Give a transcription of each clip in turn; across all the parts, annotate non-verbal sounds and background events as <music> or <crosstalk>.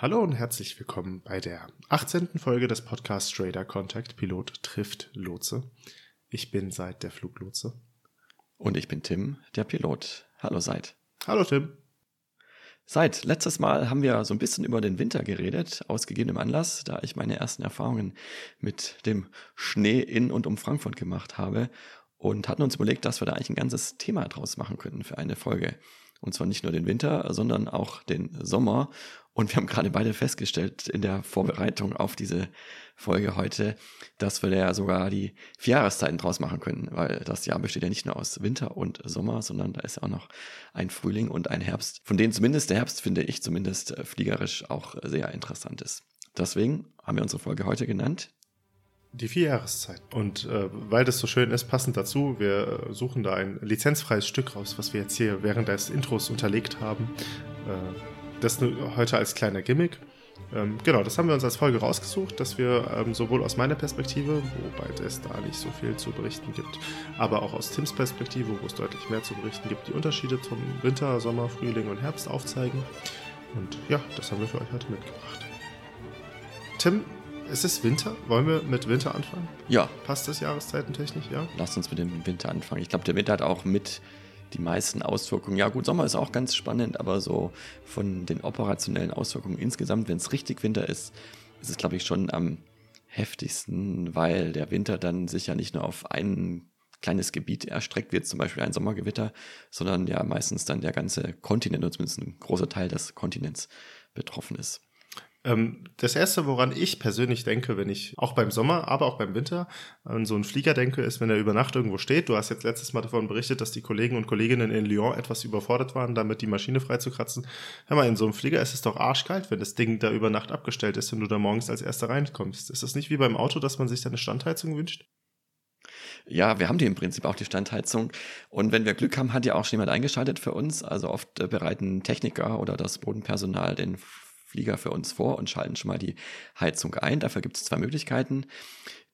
Hallo und herzlich willkommen bei der 18. Folge des Podcasts Trader Contact Pilot trifft Lotse. Ich bin Seid der Fluglotse. Und ich bin Tim, der Pilot. Hallo Seid. Hallo Tim. Seit letztes Mal haben wir so ein bisschen über den Winter geredet, aus gegebenem Anlass, da ich meine ersten Erfahrungen mit dem Schnee in und um Frankfurt gemacht habe und hatten uns überlegt, dass wir da eigentlich ein ganzes Thema draus machen könnten für eine Folge. Und zwar nicht nur den Winter, sondern auch den Sommer. Und wir haben gerade beide festgestellt in der Vorbereitung auf diese Folge heute, dass wir da ja sogar die vier Jahreszeiten draus machen können, weil das Jahr besteht ja nicht nur aus Winter und Sommer, sondern da ist auch noch ein Frühling und ein Herbst, von denen zumindest der Herbst, finde ich, zumindest äh, fliegerisch auch sehr interessant ist. Deswegen haben wir unsere Folge heute genannt die vier Jahreszeiten. Und äh, weil das so schön ist, passend dazu, wir äh, suchen da ein lizenzfreies Stück raus, was wir jetzt hier während des Intros unterlegt haben. Äh, das heute als kleiner Gimmick. Ähm, genau, das haben wir uns als Folge rausgesucht, dass wir ähm, sowohl aus meiner Perspektive, wobei es da nicht so viel zu berichten gibt, aber auch aus Tims Perspektive, wo es deutlich mehr zu berichten gibt, die Unterschiede zum Winter, Sommer, Frühling und Herbst aufzeigen. Und ja, das haben wir für euch heute mitgebracht. Tim, es ist Winter. Wollen wir mit Winter anfangen? Ja. Passt das jahreszeitentechnisch, ja? Lass uns mit dem Winter anfangen. Ich glaube, der Winter hat auch mit die meisten Auswirkungen. Ja, gut, Sommer ist auch ganz spannend, aber so von den operationellen Auswirkungen insgesamt, wenn es richtig Winter ist, ist es, glaube ich, schon am heftigsten, weil der Winter dann sich ja nicht nur auf ein kleines Gebiet erstreckt, jetzt zum Beispiel ein Sommergewitter, sondern ja meistens dann der ganze Kontinent oder zumindest ein großer Teil des Kontinents betroffen ist. Ähm, das erste, woran ich persönlich denke, wenn ich auch beim Sommer, aber auch beim Winter an so einen Flieger denke, ist, wenn er über Nacht irgendwo steht. Du hast jetzt letztes Mal davon berichtet, dass die Kollegen und Kolleginnen in Lyon etwas überfordert waren, damit die Maschine freizukratzen. Hör mal, in so einem Flieger ist es doch arschkalt, wenn das Ding da über Nacht abgestellt ist und du da morgens als erster reinkommst. Ist das nicht wie beim Auto, dass man sich da eine Standheizung wünscht? Ja, wir haben die im Prinzip auch die Standheizung. Und wenn wir Glück haben, hat ja auch schon jemand eingeschaltet für uns. Also oft äh, bereiten Techniker oder das Bodenpersonal den Flieger für uns vor und schalten schon mal die Heizung ein. Dafür gibt es zwei Möglichkeiten.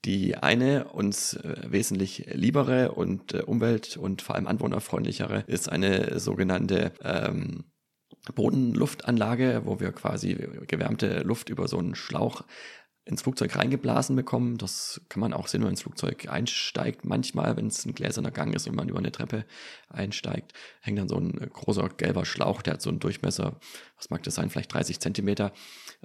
Die eine uns äh, wesentlich liebere und äh, umwelt- und vor allem anwohnerfreundlichere ist eine sogenannte ähm, Bodenluftanlage, wo wir quasi gewärmte Luft über so einen Schlauch ins Flugzeug reingeblasen bekommen. Das kann man auch sehen, wenn man ins Flugzeug einsteigt. Manchmal, wenn es ein gläserner Gang ist und man über eine Treppe einsteigt, hängt dann so ein großer gelber Schlauch, der hat so einen Durchmesser, was mag das sein, vielleicht 30 Zentimeter,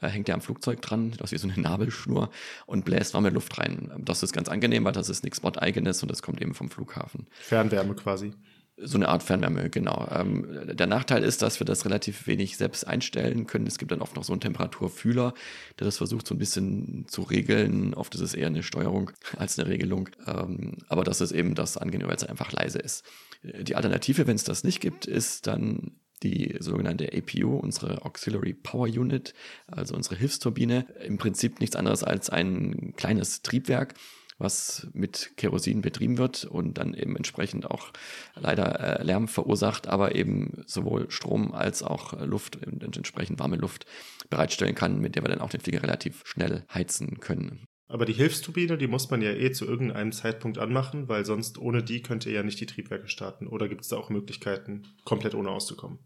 äh, hängt der am Flugzeug dran, das ist wie so eine Nabelschnur und bläst warme Luft rein. Das ist ganz angenehm, weil das ist nichts Bord-eigenes und das kommt eben vom Flughafen. Fernwärme quasi. So eine Art Fernwärme, genau. Ähm, der Nachteil ist, dass wir das relativ wenig selbst einstellen können. Es gibt dann oft noch so einen Temperaturfühler, der das versucht so ein bisschen zu regeln. Oft ist es eher eine Steuerung als eine Regelung. Ähm, aber das ist eben das angenehm, weil es einfach leise ist. Die Alternative, wenn es das nicht gibt, ist dann die sogenannte APU, unsere Auxiliary Power Unit, also unsere Hilfsturbine. Im Prinzip nichts anderes als ein kleines Triebwerk, was mit Kerosin betrieben wird und dann eben entsprechend auch leider äh, Lärm verursacht, aber eben sowohl Strom als auch Luft und entsprechend warme Luft bereitstellen kann, mit der wir dann auch den Flieger relativ schnell heizen können. Aber die Hilfsturbine, die muss man ja eh zu irgendeinem Zeitpunkt anmachen, weil sonst ohne die könnt ihr ja nicht die Triebwerke starten. Oder gibt es da auch Möglichkeiten, komplett ohne auszukommen?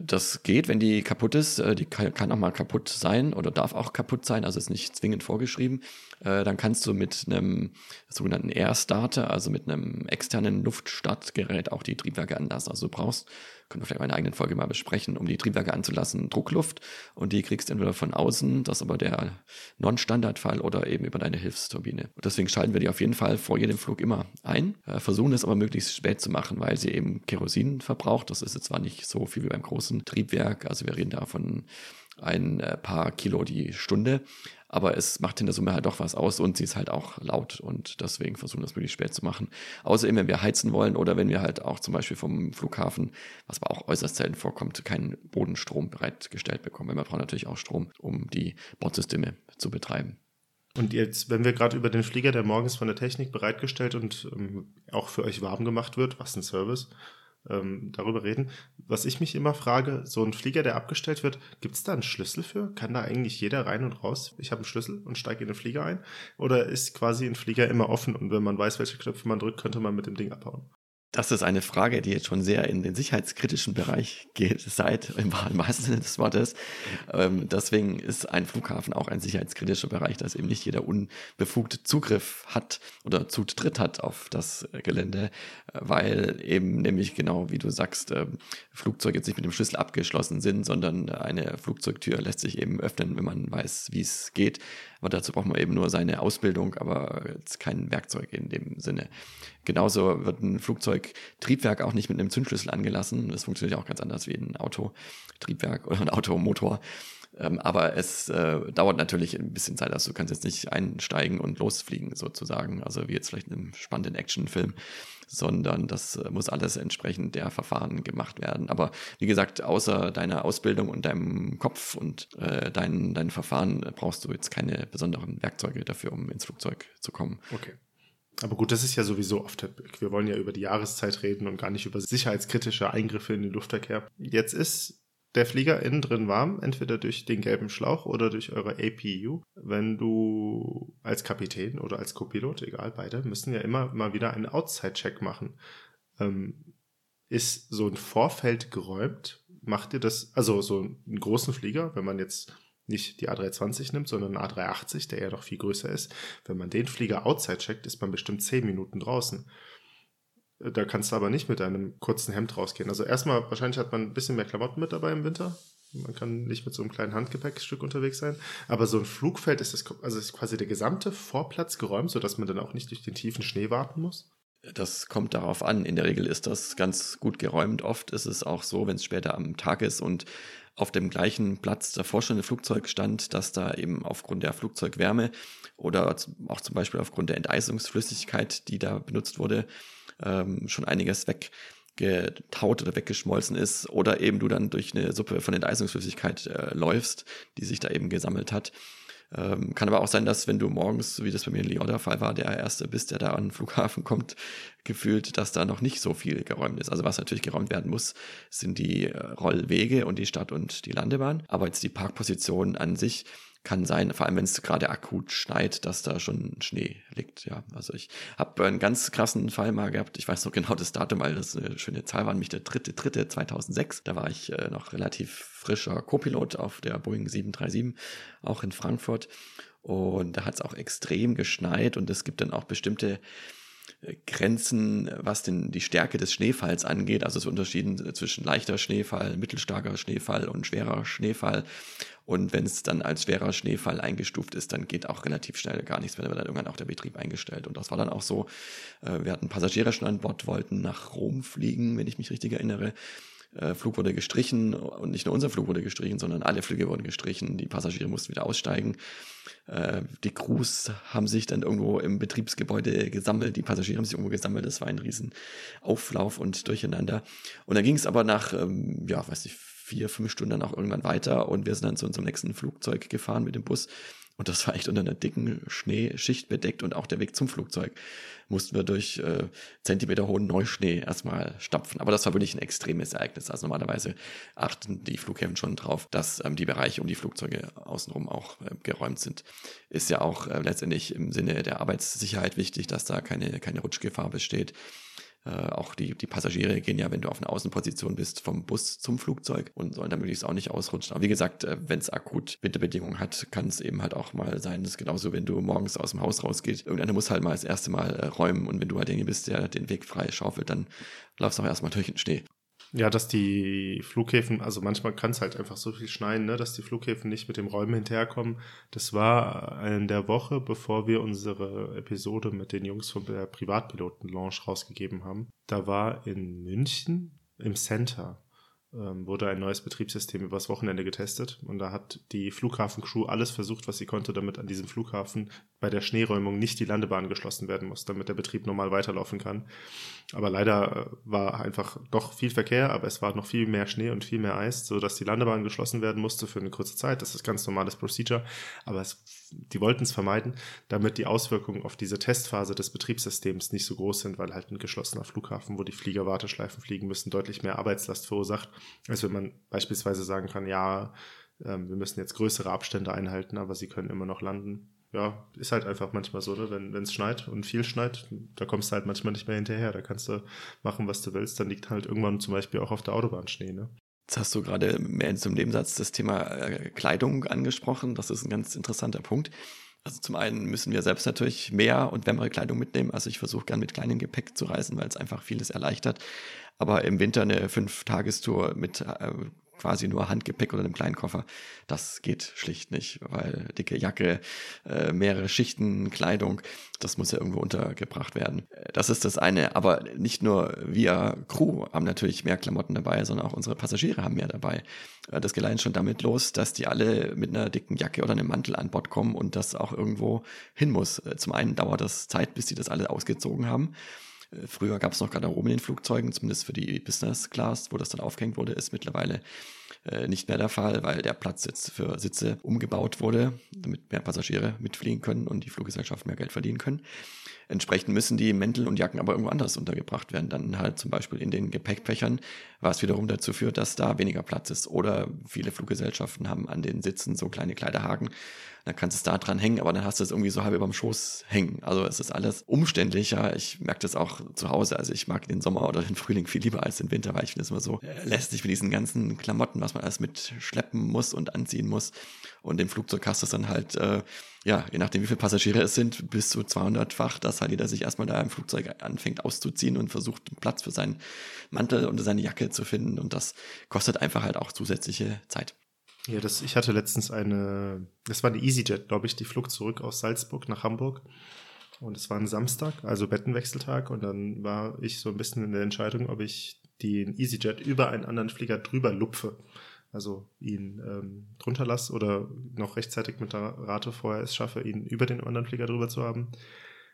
Das geht, wenn die kaputt ist. Äh, die kann auch mal kaputt sein oder darf auch kaputt sein, also ist nicht zwingend vorgeschrieben. Äh, dann kannst du mit einem sogenannten Air Starter, also mit einem externen Luftstartgerät auch die Triebwerke anlassen. Also du brauchst können wir vielleicht in einer eigenen Folge mal besprechen, um die Triebwerke anzulassen, Druckluft. Und die kriegst du entweder von außen, das ist aber der Non-Standardfall, oder eben über deine Hilfsturbine. Und deswegen schalten wir die auf jeden Fall vor jedem Flug immer ein, äh, versuchen es aber möglichst spät zu machen, weil sie eben Kerosin verbraucht. Das ist jetzt zwar nicht so viel wie beim großen Triebwerk, also wir reden da von ein äh, paar Kilo die Stunde. Aber es macht in der Summe halt doch was aus und sie ist halt auch laut und deswegen versuchen wir das wirklich spät zu machen. Außerdem, wenn wir heizen wollen oder wenn wir halt auch zum Beispiel vom Flughafen, was aber auch äußerst selten vorkommt, keinen Bodenstrom bereitgestellt bekommen. Weil wir brauchen natürlich auch Strom, um die Bordsysteme zu betreiben. Und jetzt, wenn wir gerade über den Flieger, der morgens von der Technik bereitgestellt und ähm, auch für euch warm gemacht wird, was ein Service, ähm, darüber reden. Was ich mich immer frage, so ein Flieger, der abgestellt wird, gibt es da einen Schlüssel für? Kann da eigentlich jeder rein und raus? Ich habe einen Schlüssel und steige in den Flieger ein? Oder ist quasi ein Flieger immer offen und wenn man weiß, welche Knöpfe man drückt, könnte man mit dem Ding abhauen? Das ist eine Frage, die jetzt schon sehr in den sicherheitskritischen Bereich <laughs> geht, seit im wahrsten Sinne des Wortes. Ähm, deswegen ist ein Flughafen auch ein sicherheitskritischer Bereich, dass eben nicht jeder unbefugte Zugriff hat oder Zutritt hat auf das Gelände, weil eben nämlich genau wie du sagst, äh, Flugzeuge jetzt nicht mit dem Schlüssel abgeschlossen sind, sondern eine Flugzeugtür lässt sich eben öffnen, wenn man weiß, wie es geht. Aber dazu braucht man eben nur seine Ausbildung, aber jetzt kein Werkzeug in dem Sinne. Genauso wird ein Flugzeugtriebwerk auch nicht mit einem Zündschlüssel angelassen. Das funktioniert auch ganz anders wie ein Autotriebwerk oder ein Automotor. Ähm, aber es äh, dauert natürlich ein bisschen Zeit. Also du kannst jetzt nicht einsteigen und losfliegen sozusagen. Also wie jetzt vielleicht in einem spannenden Actionfilm sondern das äh, muss alles entsprechend der Verfahren gemacht werden. Aber wie gesagt, außer deiner Ausbildung und deinem Kopf und äh, deinen, deinen Verfahren äh, brauchst du jetzt keine besonderen Werkzeuge dafür, um ins Flugzeug zu kommen. Okay. Aber gut, das ist ja sowieso oft. Wir wollen ja über die Jahreszeit reden und gar nicht über sicherheitskritische Eingriffe in den Luftverkehr. Jetzt ist der Flieger innen drin warm, entweder durch den gelben Schlauch oder durch eure APU. Wenn du als Kapitän oder als Copilot, egal, beide, müssen ja immer mal wieder einen Outside-Check machen. Ähm, ist so ein Vorfeld geräumt? Macht ihr das, also so einen großen Flieger, wenn man jetzt nicht die A320 nimmt, sondern einen A380, der ja doch viel größer ist, wenn man den Flieger outside checkt, ist man bestimmt 10 Minuten draußen. Da kannst du aber nicht mit einem kurzen Hemd rausgehen. Also erstmal, wahrscheinlich hat man ein bisschen mehr Klamotten mit dabei im Winter. Man kann nicht mit so einem kleinen Handgepäckstück unterwegs sein. Aber so ein Flugfeld ist das, also ist quasi der gesamte Vorplatz geräumt, sodass man dann auch nicht durch den tiefen Schnee warten muss. Das kommt darauf an. In der Regel ist das ganz gut geräumt. Oft ist es auch so, wenn es später am Tag ist und auf dem gleichen Platz davor schon ein Flugzeug stand, dass da eben aufgrund der Flugzeugwärme oder auch zum Beispiel aufgrund der Enteisungsflüssigkeit, die da benutzt wurde, ähm, schon einiges weggetaut oder weggeschmolzen ist oder eben du dann durch eine Suppe von Enteisungsflüssigkeit äh, läufst, die sich da eben gesammelt hat. Ähm, kann aber auch sein, dass wenn du morgens, wie das bei mir in Lyon der Fall war, der Erste bist, der da an den Flughafen kommt, <laughs> gefühlt, dass da noch nicht so viel geräumt ist. Also was natürlich geräumt werden muss, sind die äh, Rollwege und die Stadt- und die Landebahn. Aber jetzt die Parkposition an sich kann sein, vor allem wenn es gerade akut schneit, dass da schon Schnee liegt. Ja, also ich habe einen ganz krassen Fall mal gehabt. Ich weiß noch <laughs> genau das Datum, weil das eine schöne Zahl war, nämlich der dritte, dritte 2006. Da war ich äh, noch relativ frischer Co-Pilot auf der Boeing 737, auch in Frankfurt. Und da hat es auch extrem geschneit und es gibt dann auch bestimmte Grenzen, was denn die Stärke des Schneefalls angeht, also so Unterschieden zwischen leichter Schneefall, mittelstarker Schneefall und schwerer Schneefall. Und wenn es dann als schwerer Schneefall eingestuft ist, dann geht auch relativ schnell gar nichts mehr. Dann wird dann irgendwann auch der Betrieb eingestellt. Und das war dann auch so. Äh, wir hatten Passagiere schon an Bord, wollten nach Rom fliegen, wenn ich mich richtig erinnere. Äh, Flug wurde gestrichen und nicht nur unser Flug wurde gestrichen, sondern alle Flüge wurden gestrichen. Die Passagiere mussten wieder aussteigen. Äh, die Crews haben sich dann irgendwo im Betriebsgebäude gesammelt. Die Passagiere haben sich irgendwo gesammelt. Das war ein riesen Auflauf und Durcheinander. Und dann ging es aber nach, ähm, ja, weiß nicht, vier, fünf Stunden dann auch irgendwann weiter und wir sind dann zu unserem nächsten Flugzeug gefahren mit dem Bus und das war echt unter einer dicken Schneeschicht bedeckt und auch der Weg zum Flugzeug mussten wir durch äh, Zentimeter hohen Neuschnee erstmal stapfen. Aber das war wirklich ein extremes Ereignis. Also normalerweise achten die Flughäfen schon drauf, dass ähm, die Bereiche um die Flugzeuge außenrum auch äh, geräumt sind. Ist ja auch äh, letztendlich im Sinne der Arbeitssicherheit wichtig, dass da keine, keine Rutschgefahr besteht. Äh, auch die, die Passagiere gehen ja, wenn du auf einer Außenposition bist, vom Bus zum Flugzeug und sollen da möglichst auch nicht ausrutschen. Aber wie gesagt, äh, wenn es akut Winterbedingungen hat, kann es eben halt auch mal sein. Das ist genauso, wenn du morgens aus dem Haus rausgehst. Irgendeiner muss halt mal das erste Mal äh, räumen und wenn du halt derjenige bist, der den Weg frei schaufelt, dann laufst du auch erstmal durch den Schnee. Ja, dass die Flughäfen, also manchmal kann es halt einfach so viel schneien, ne, dass die Flughäfen nicht mit dem Räumen hinterherkommen. Das war in der Woche, bevor wir unsere Episode mit den Jungs von der Privatpiloten-Launch rausgegeben haben. Da war in München im Center ähm, wurde ein neues Betriebssystem übers Wochenende getestet und da hat die Flughafencrew alles versucht, was sie konnte, damit an diesem Flughafen bei der Schneeräumung nicht die Landebahn geschlossen werden muss, damit der Betrieb normal weiterlaufen kann. Aber leider äh, war einfach doch viel Verkehr, aber es war noch viel mehr Schnee und viel mehr Eis, so dass die Landebahn geschlossen werden musste für eine kurze Zeit. Das ist ganz normales Procedure, aber es, die wollten es vermeiden, damit die Auswirkungen auf diese Testphase des Betriebssystems nicht so groß sind, weil halt ein geschlossener Flughafen, wo die Flieger Warteschleifen fliegen müssen, deutlich mehr Arbeitslast verursacht, als wenn man beispielsweise sagen kann, ja, ähm, wir müssen jetzt größere Abstände einhalten, aber sie können immer noch landen. Ja, ist halt einfach manchmal so, ne? wenn es schneit und viel schneit, da kommst du halt manchmal nicht mehr hinterher. Da kannst du machen, was du willst. Dann liegt halt irgendwann zum Beispiel auch auf der Autobahn Schnee. Ne? Jetzt hast du gerade mehr in zum Nebensatz das Thema äh, Kleidung angesprochen. Das ist ein ganz interessanter Punkt. Also zum einen müssen wir selbst natürlich mehr und wärmere Kleidung mitnehmen. Also ich versuche gern mit kleinem Gepäck zu reisen, weil es einfach vieles erleichtert. Aber im Winter eine Fünf-Tagestour mit äh, quasi nur Handgepäck oder einem kleinen Koffer. Das geht schlicht nicht, weil dicke Jacke, äh, mehrere Schichten Kleidung, das muss ja irgendwo untergebracht werden. Das ist das eine. Aber nicht nur wir Crew haben natürlich mehr Klamotten dabei, sondern auch unsere Passagiere haben mehr dabei. Äh, das geht allein schon damit los, dass die alle mit einer dicken Jacke oder einem Mantel an Bord kommen und das auch irgendwo hin muss. Äh, zum einen dauert das Zeit, bis die das alle ausgezogen haben. Früher gab es noch Garderoben in den Flugzeugen, zumindest für die Business Class, wo das dann aufgehängt wurde, ist mittlerweile äh, nicht mehr der Fall, weil der Platz jetzt für Sitze umgebaut wurde, damit mehr Passagiere mitfliegen können und die Fluggesellschaft mehr Geld verdienen können. Entsprechend müssen die Mäntel und Jacken aber irgendwo anders untergebracht werden, dann halt zum Beispiel in den Gepäckfächern, was wiederum dazu führt, dass da weniger Platz ist. Oder viele Fluggesellschaften haben an den Sitzen so kleine Kleiderhaken, dann kannst du es da dran hängen, aber dann hast du es irgendwie so halb über dem Schoß hängen. Also es ist alles umständlicher. Ich merke das auch zu Hause. Also ich mag den Sommer oder den Frühling viel lieber als den Winter, weil ich finde es immer so lästig mit diesen ganzen Klamotten, was man alles mitschleppen muss und anziehen muss. Und im Flugzeug hast du es dann halt, äh, ja, je nachdem wie viele Passagiere es sind, bis zu 200-fach, dass halt jeder sich erstmal da im Flugzeug anfängt auszuziehen und versucht Platz für seinen Mantel und seine Jacke zu finden. Und das kostet einfach halt auch zusätzliche Zeit. Ja, das, ich hatte letztens eine, das war eine EasyJet, glaube ich, die flog zurück aus Salzburg nach Hamburg. Und es war ein Samstag, also Bettenwechseltag. Und dann war ich so ein bisschen in der Entscheidung, ob ich den EasyJet über einen anderen Flieger drüber lupfe. Also ihn ähm, drunter lasse oder noch rechtzeitig mit der Rate vorher es schaffe, ihn über den anderen Flieger drüber zu haben.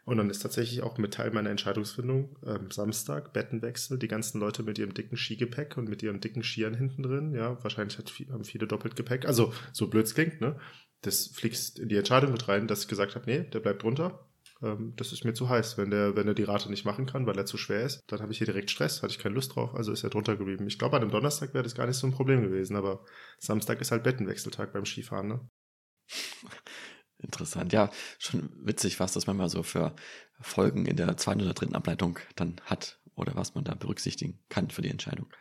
Und dann ist tatsächlich auch mit Teil meiner Entscheidungsfindung ähm, Samstag, Bettenwechsel, die ganzen Leute mit ihrem dicken Skigepäck und mit ihren dicken Skiern hinten drin. Ja, wahrscheinlich hat, haben viele doppelt Gepäck. Also, so blöd es klingt, ne? Das fliegst in die Entscheidung mit rein, dass ich gesagt habe, nee, der bleibt drunter. Ähm, das ist mir zu heiß. Wenn der, wenn er die Rate nicht machen kann, weil er zu schwer ist, dann habe ich hier direkt Stress, hatte ich keine Lust drauf, also ist er drunter geblieben. Ich glaube, an einem Donnerstag wäre das gar nicht so ein Problem gewesen, aber Samstag ist halt Bettenwechseltag beim Skifahren, ne? <laughs> Interessant. Ja, schon witzig, was das manchmal so für Folgen in der zweiten oder dritten Ableitung dann hat oder was man da berücksichtigen kann für die Entscheidung.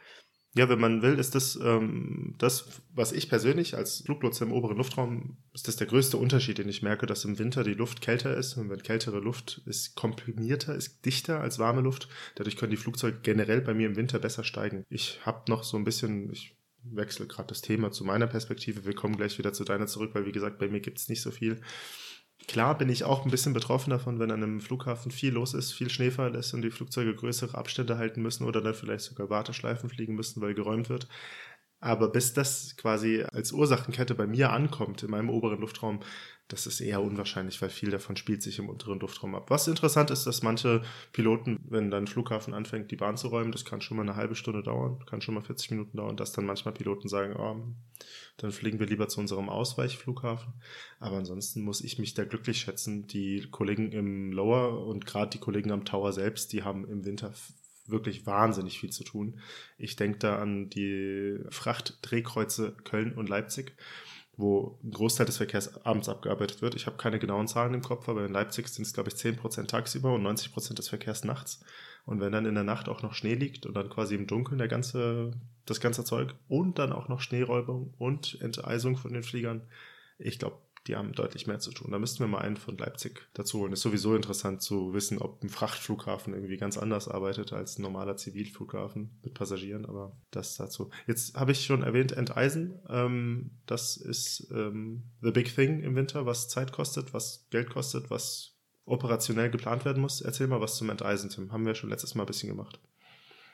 Ja, wenn man will, ist das ähm, das, was ich persönlich als Fluglotse im oberen Luftraum, ist das der größte Unterschied, den ich merke, dass im Winter die Luft kälter ist und wenn kältere Luft ist komprimierter, ist dichter als warme Luft. Dadurch können die Flugzeuge generell bei mir im Winter besser steigen. Ich habe noch so ein bisschen, ich wechsle gerade das Thema zu meiner Perspektive. Wir kommen gleich wieder zu deiner zurück, weil wie gesagt, bei mir gibt es nicht so viel. Klar bin ich auch ein bisschen betroffen davon, wenn an einem Flughafen viel los ist, viel Schneefall ist und die Flugzeuge größere Abstände halten müssen oder dann vielleicht sogar Warteschleifen fliegen müssen, weil geräumt wird. Aber bis das quasi als Ursachenkette bei mir ankommt, in meinem oberen Luftraum, das ist eher unwahrscheinlich, weil viel davon spielt sich im unteren Luftraum ab. Was interessant ist, dass manche Piloten, wenn dann Flughafen anfängt, die Bahn zu räumen, das kann schon mal eine halbe Stunde dauern, kann schon mal 40 Minuten dauern, dass dann manchmal Piloten sagen, oh, dann fliegen wir lieber zu unserem Ausweichflughafen. Aber ansonsten muss ich mich da glücklich schätzen. Die Kollegen im Lower und gerade die Kollegen am Tower selbst, die haben im Winter wirklich wahnsinnig viel zu tun. Ich denke da an die Frachtdrehkreuze Köln und Leipzig wo ein Großteil des Verkehrs abends abgearbeitet wird. Ich habe keine genauen Zahlen im Kopf, aber in Leipzig sind es, glaube ich, 10% tagsüber und 90% des Verkehrs nachts. Und wenn dann in der Nacht auch noch Schnee liegt und dann quasi im Dunkeln der ganze, das ganze Zeug und dann auch noch Schneeräubung und Enteisung von den Fliegern, ich glaube, die haben deutlich mehr zu tun. Da müssten wir mal einen von Leipzig dazu holen. Ist sowieso interessant zu wissen, ob ein Frachtflughafen irgendwie ganz anders arbeitet als ein normaler Zivilflughafen mit Passagieren, aber das dazu. Jetzt habe ich schon erwähnt, Enteisen. Ähm, das ist ähm, the big thing im Winter, was Zeit kostet, was Geld kostet, was operationell geplant werden muss. Erzähl mal was zum Enteisen, Tim. Haben wir schon letztes Mal ein bisschen gemacht.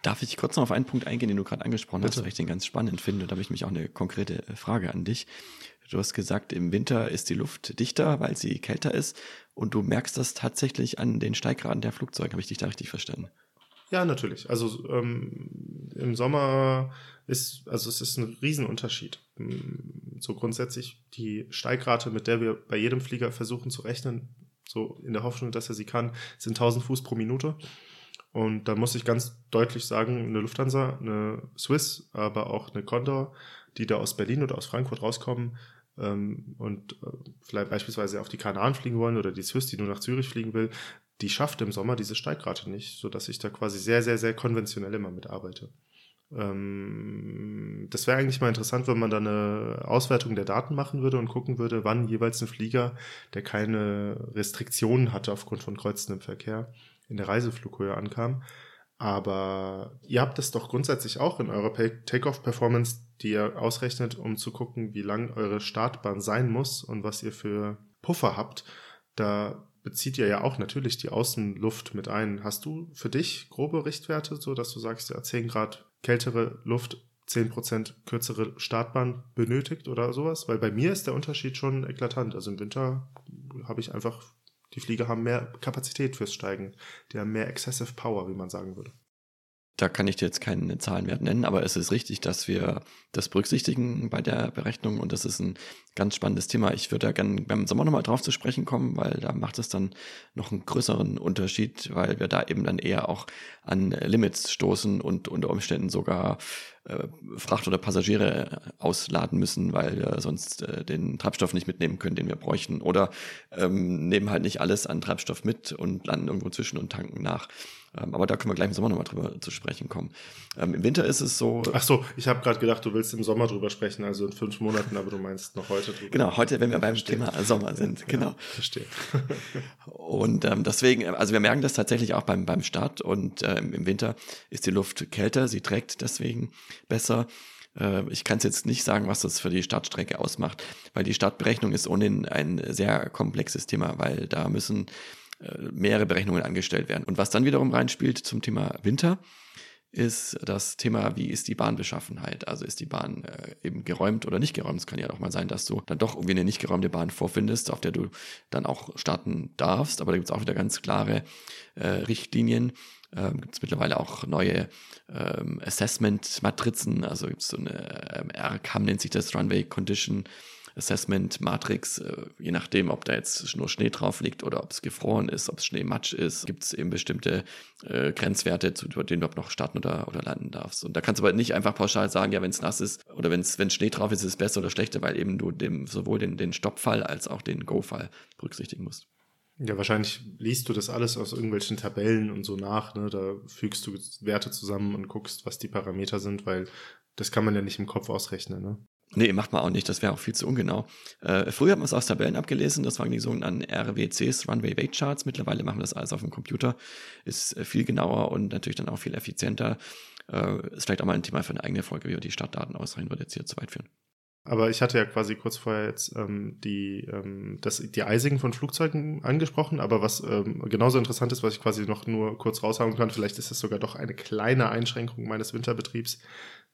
Darf ich kurz noch auf einen Punkt eingehen, den du gerade angesprochen Bitte. hast, weil ich den ganz spannend finde. Da habe ich mich auch eine konkrete Frage an dich. Du hast gesagt, im Winter ist die Luft dichter, weil sie kälter ist. Und du merkst das tatsächlich an den Steigraden der Flugzeuge. Habe ich dich da richtig verstanden? Ja, natürlich. Also ähm, im Sommer ist, also es ist ein Riesenunterschied. Mm, so grundsätzlich die Steigrate, mit der wir bei jedem Flieger versuchen zu rechnen, so in der Hoffnung, dass er sie kann, sind 1000 Fuß pro Minute. Und da muss ich ganz deutlich sagen, eine Lufthansa, eine Swiss, aber auch eine Condor, die da aus Berlin oder aus Frankfurt rauskommen, ähm, und äh, vielleicht beispielsweise auf die Kanaren fliegen wollen oder die Swiss, die nur nach Zürich fliegen will, die schafft im Sommer diese Steigrate nicht, sodass ich da quasi sehr, sehr, sehr konventionell immer mitarbeite. Ähm, das wäre eigentlich mal interessant, wenn man da eine Auswertung der Daten machen würde und gucken würde, wann jeweils ein Flieger, der keine Restriktionen hatte aufgrund von kreuzendem Verkehr, in der Reiseflughöhe ankam. Aber ihr habt das doch grundsätzlich auch in eurer Takeoff-Performance, die ihr ausrechnet, um zu gucken, wie lang eure Startbahn sein muss und was ihr für Puffer habt. Da bezieht ihr ja auch natürlich die Außenluft mit ein. Hast du für dich grobe Richtwerte, so dass du sagst, ja, 10 Grad kältere Luft, 10% kürzere Startbahn benötigt oder sowas? Weil bei mir ist der Unterschied schon eklatant. Also im Winter habe ich einfach, die Flieger haben mehr Kapazität fürs Steigen. Die haben mehr Excessive Power, wie man sagen würde. Da kann ich dir jetzt keinen Zahlenwert nennen, aber es ist richtig, dass wir das berücksichtigen bei der Berechnung und das ist ein ganz spannendes Thema. Ich würde da gerne beim Sommer nochmal drauf zu sprechen kommen, weil da macht es dann noch einen größeren Unterschied, weil wir da eben dann eher auch an Limits stoßen und unter Umständen sogar äh, Fracht oder Passagiere ausladen müssen, weil wir sonst äh, den Treibstoff nicht mitnehmen können, den wir bräuchten. Oder ähm, nehmen halt nicht alles an Treibstoff mit und landen irgendwo zwischen und tanken nach. Ähm, aber da können wir gleich im Sommer nochmal drüber zu sprechen kommen. Ähm, Im Winter ist es so. Ach so, ich habe gerade gedacht, du willst im Sommer drüber sprechen, also in fünf Monaten, aber du meinst noch heute drüber. Genau, heute, wenn wir beim Verstehe. Thema Sommer sind. Genau. Ja, verstehe. <laughs> und ähm, deswegen, also wir merken das tatsächlich auch beim, beim Start und ähm, im Winter ist die Luft kälter, sie trägt deswegen besser. Äh, ich kann es jetzt nicht sagen, was das für die Startstrecke ausmacht, weil die Startberechnung ist ohnehin ein sehr komplexes Thema, weil da müssen mehrere Berechnungen angestellt werden. Und was dann wiederum reinspielt zum Thema Winter, ist das Thema, wie ist die Bahnbeschaffenheit? Also ist die Bahn äh, eben geräumt oder nicht geräumt? Es kann ja auch mal sein, dass du dann doch irgendwie eine nicht geräumte Bahn vorfindest, auf der du dann auch starten darfst. Aber da gibt es auch wieder ganz klare äh, Richtlinien. Ähm, gibt es mittlerweile auch neue ähm, Assessment-Matrizen. Also gibt es so eine ähm, RCAM nennt sich das Runway Condition Assessment Matrix, äh, je nachdem, ob da jetzt nur Schnee drauf liegt oder ob es gefroren ist, ob es Schneematsch ist, gibt es eben bestimmte äh, Grenzwerte, zu denen du überhaupt noch starten oder, oder landen darfst. Und da kannst du aber nicht einfach pauschal sagen, ja, wenn es nass ist oder wenn es Schnee drauf ist, ist es besser oder schlechter, weil eben du dem sowohl den, den Stoppfall als auch den Go-Fall berücksichtigen musst. Ja, wahrscheinlich liest du das alles aus irgendwelchen Tabellen und so nach. Ne? Da fügst du Werte zusammen und guckst, was die Parameter sind, weil das kann man ja nicht im Kopf ausrechnen. Ne? Nee, macht man auch nicht, das wäre auch viel zu ungenau. Äh, früher hat man es aus Tabellen abgelesen, das waren die sogenannten RWCs, Runway Weight Charts. Mittlerweile machen wir das alles auf dem Computer, ist äh, viel genauer und natürlich dann auch viel effizienter. Äh, ist vielleicht auch mal ein Thema für eine eigene Folge, wie wir die Startdaten ausrechnen, würde jetzt hier zu weit führen. Aber ich hatte ja quasi kurz vorher jetzt ähm, die, ähm, das, die Eisigen von Flugzeugen angesprochen, aber was ähm, genauso interessant ist, was ich quasi noch nur kurz raushauen kann, vielleicht ist es sogar doch eine kleine Einschränkung meines Winterbetriebs,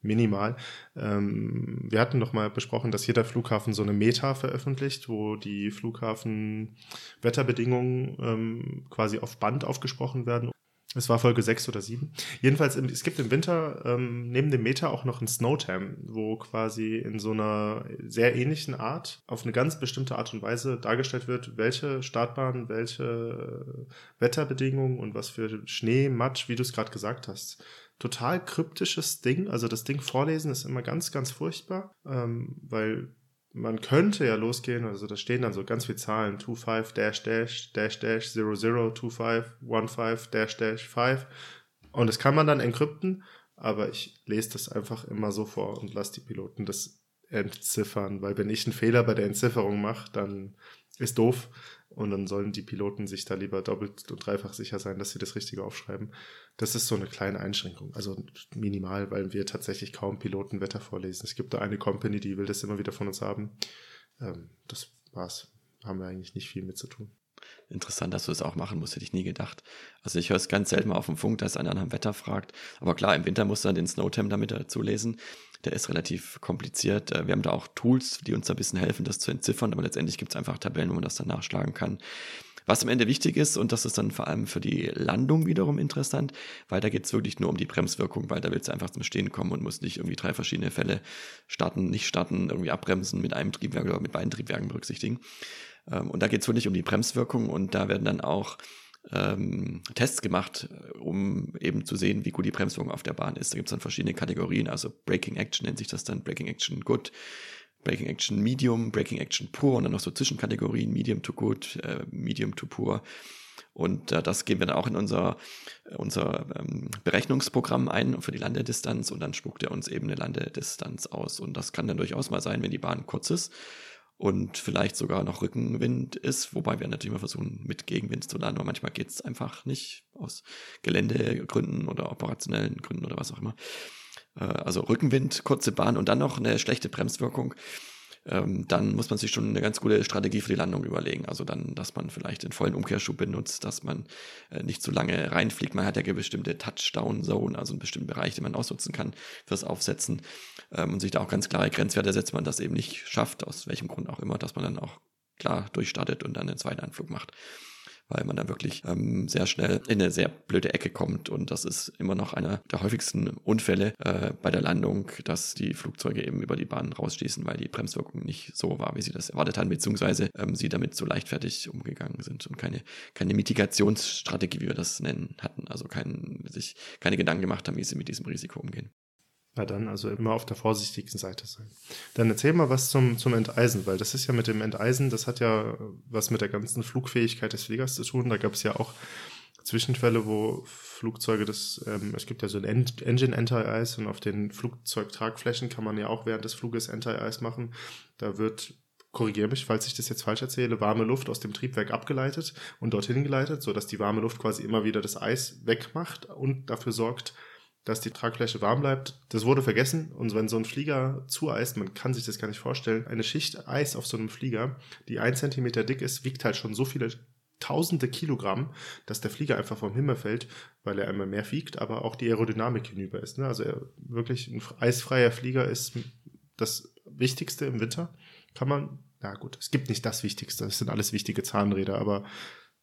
minimal. Ähm, wir hatten noch mal besprochen, dass jeder Flughafen so eine Meta veröffentlicht, wo die Flughafenwetterbedingungen ähm, quasi auf Band aufgesprochen werden. Es war Folge 6 oder 7. Jedenfalls, es gibt im Winter ähm, neben dem Meta auch noch ein Snowtam, wo quasi in so einer sehr ähnlichen Art, auf eine ganz bestimmte Art und Weise dargestellt wird, welche Startbahn, welche Wetterbedingungen und was für Schnee, Matsch, wie du es gerade gesagt hast, total kryptisches Ding. Also das Ding vorlesen ist immer ganz, ganz furchtbar, ähm, weil man könnte ja losgehen, also da stehen dann so ganz viele Zahlen, 25 dash dash dash dash 00 25 15 dash dash 5 und das kann man dann encrypten, aber ich lese das einfach immer so vor und lasse die Piloten das entziffern, weil wenn ich einen Fehler bei der Entzifferung mache, dann ist doof und dann sollen die Piloten sich da lieber doppelt und dreifach sicher sein, dass sie das Richtige aufschreiben. Das ist so eine kleine Einschränkung, also minimal, weil wir tatsächlich kaum Pilotenwetter vorlesen. Es gibt da eine Company, die will das immer wieder von uns haben. Ähm, das war's. Haben wir eigentlich nicht viel mit zu tun. Interessant, dass du das auch machen musst, hätte ich nie gedacht. Also ich höre es ganz selten mal auf dem Funk, dass einer nach dem Wetter fragt. Aber klar, im Winter musst du dann den Snowtem damit dazu lesen. Der ist relativ kompliziert. Äh, wir haben da auch Tools, die uns da ein bisschen helfen, das zu entziffern, aber letztendlich gibt es einfach Tabellen, wo man das dann nachschlagen kann. Was am Ende wichtig ist, und das ist dann vor allem für die Landung wiederum interessant, weil da geht es wirklich nur um die Bremswirkung, weil da willst du einfach zum Stehen kommen und musst nicht irgendwie drei verschiedene Fälle starten, nicht starten, irgendwie abbremsen mit einem Triebwerk oder mit beiden Triebwerken berücksichtigen. Ähm, und da geht es wirklich um die Bremswirkung und da werden dann auch ähm, Tests gemacht, um eben zu sehen, wie gut die Bremswirkung auf der Bahn ist. Da gibt es dann verschiedene Kategorien, also Braking Action nennt sich das dann, Braking Action Good, Breaking Action Medium, Breaking Action Pur und dann noch so Zwischenkategorien, Medium to Good, äh, Medium to Pur. Und äh, das geben wir dann auch in unser, unser ähm, Berechnungsprogramm ein für die Landedistanz und dann spuckt er uns eben eine Landedistanz aus. Und das kann dann durchaus mal sein, wenn die Bahn kurz ist und vielleicht sogar noch Rückenwind ist, wobei wir natürlich mal versuchen, mit Gegenwind zu landen, aber manchmal geht es einfach nicht aus Geländegründen oder operationellen Gründen oder was auch immer. Äh, also Rückenwind, kurze Bahn und dann noch eine schlechte Bremswirkung ähm, dann muss man sich schon eine ganz gute Strategie für die Landung überlegen. Also dann, dass man vielleicht den vollen Umkehrschub benutzt, dass man äh, nicht zu lange reinfliegt. Man hat ja bestimmte Touchdown-Zone, also einen bestimmten Bereich, den man ausnutzen kann fürs Aufsetzen ähm, und sich da auch ganz klare Grenzwerte setzt, man das eben nicht schafft, aus welchem Grund auch immer, dass man dann auch klar durchstartet und dann den zweiten Anflug macht weil man dann wirklich ähm, sehr schnell in eine sehr blöde Ecke kommt. Und das ist immer noch einer der häufigsten Unfälle äh, bei der Landung, dass die Flugzeuge eben über die Bahn rausschießen, weil die Bremswirkung nicht so war, wie sie das erwartet haben, beziehungsweise ähm, sie damit so leichtfertig umgegangen sind und keine, keine Mitigationsstrategie, wie wir das nennen, hatten. Also kein, sich keine Gedanken gemacht haben, wie sie mit diesem Risiko umgehen. Na dann, also immer auf der vorsichtigen Seite sein. Dann erzähl mal was zum, zum Enteisen, weil das ist ja mit dem Enteisen, das hat ja was mit der ganzen Flugfähigkeit des Fliegers zu tun. Da gab es ja auch Zwischenfälle, wo Flugzeuge das, ähm, es gibt ja so ein en Engine Anti-Ice und auf den Flugzeugtragflächen kann man ja auch während des Fluges Anti-Ice machen. Da wird korrigiere mich, falls ich das jetzt falsch erzähle, warme Luft aus dem Triebwerk abgeleitet und dorthin geleitet, sodass die warme Luft quasi immer wieder das Eis wegmacht und dafür sorgt, dass die Tragfläche warm bleibt. Das wurde vergessen. Und wenn so ein Flieger zueist, man kann sich das gar nicht vorstellen, eine Schicht Eis auf so einem Flieger, die ein Zentimeter dick ist, wiegt halt schon so viele tausende Kilogramm, dass der Flieger einfach vom Himmel fällt, weil er einmal mehr wiegt, aber auch die Aerodynamik hinüber ist. Ne? Also wirklich ein eisfreier Flieger ist das Wichtigste im Winter. Kann man, na gut, es gibt nicht das Wichtigste, das sind alles wichtige Zahnräder, aber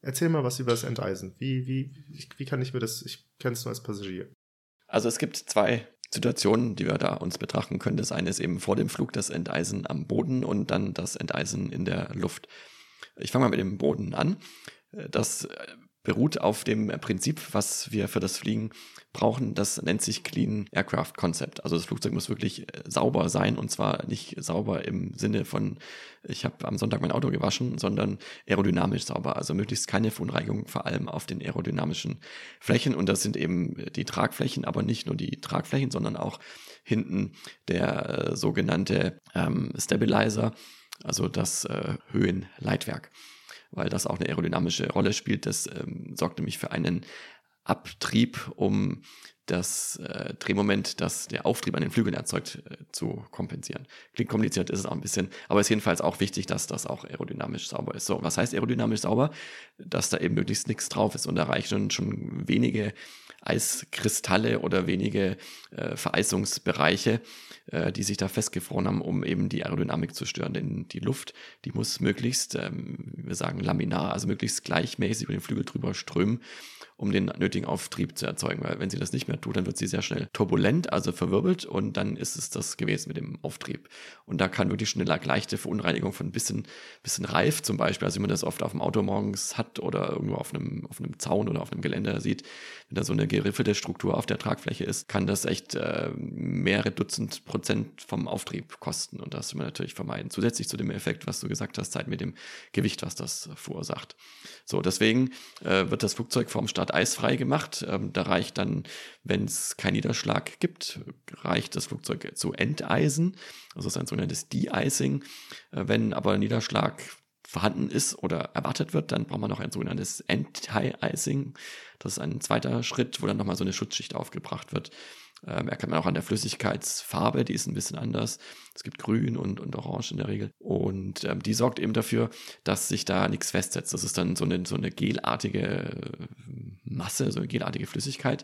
erzähl mal was über das Enteisen. Wie, wie, wie kann ich mir das, ich kenne es nur als Passagier. Also es gibt zwei Situationen, die wir da uns betrachten können. Das eine ist eben vor dem Flug das Enteisen am Boden und dann das Enteisen in der Luft. Ich fange mal mit dem Boden an. Das beruht auf dem Prinzip, was wir für das Fliegen brauchen. Das nennt sich Clean Aircraft Concept. Also das Flugzeug muss wirklich äh, sauber sein und zwar nicht sauber im Sinne von, ich habe am Sonntag mein Auto gewaschen, sondern aerodynamisch sauber. Also möglichst keine Verunreinigung, vor allem auf den aerodynamischen Flächen. Und das sind eben die Tragflächen, aber nicht nur die Tragflächen, sondern auch hinten der äh, sogenannte ähm, Stabilizer, also das äh, Höhenleitwerk weil das auch eine aerodynamische Rolle spielt. Das ähm, sorgt nämlich für einen Abtrieb, um das äh, Drehmoment, das der Auftrieb an den Flügeln erzeugt, äh, zu kompensieren. Klingt kompliziert, ist es auch ein bisschen, aber es ist jedenfalls auch wichtig, dass das auch aerodynamisch sauber ist. So, was heißt aerodynamisch sauber? Dass da eben möglichst nichts drauf ist und da reichen schon wenige Eiskristalle oder wenige äh, Vereisungsbereiche, äh, die sich da festgefroren haben, um eben die Aerodynamik zu stören. Denn die Luft, die muss möglichst, ähm, wir sagen laminar, also möglichst gleichmäßig über den Flügel drüber strömen, um den nötigen Auftrieb zu erzeugen. Weil wenn sie das nicht mehr tut, dann wird sie sehr schnell turbulent, also verwirbelt und dann ist es das gewesen mit dem Auftrieb. Und da kann wirklich schon eine leichte Verunreinigung von ein bisschen, bisschen Reif zum Beispiel, also wie man das oft auf dem Auto morgens hat oder irgendwo auf einem, auf einem Zaun oder auf einem Geländer sieht, wenn da so eine geriffelte Struktur auf der Tragfläche ist, kann das echt äh, mehrere Dutzend Prozent vom Auftrieb kosten. Und das will man natürlich vermeiden. Zusätzlich zu dem Effekt, was du gesagt hast, Zeit mit dem Gewicht, was das verursacht. So, deswegen äh, wird das Flugzeug vorm Start eisfrei gemacht. Ähm, da reicht dann, wenn es keinen Niederschlag gibt, reicht das Flugzeug zu enteisen. Also das ist ein sogenanntes De-Icing. Äh, wenn aber Niederschlag vorhanden ist oder erwartet wird, dann braucht man noch ein sogenanntes Anti-Icing. Das ist ein zweiter Schritt, wo dann nochmal so eine Schutzschicht aufgebracht wird. Ähm, erkennt man auch an der Flüssigkeitsfarbe, die ist ein bisschen anders. Es gibt grün und, und orange in der Regel. Und ähm, die sorgt eben dafür, dass sich da nichts festsetzt. Das ist dann so eine, so eine gelartige Masse, so eine gelartige Flüssigkeit,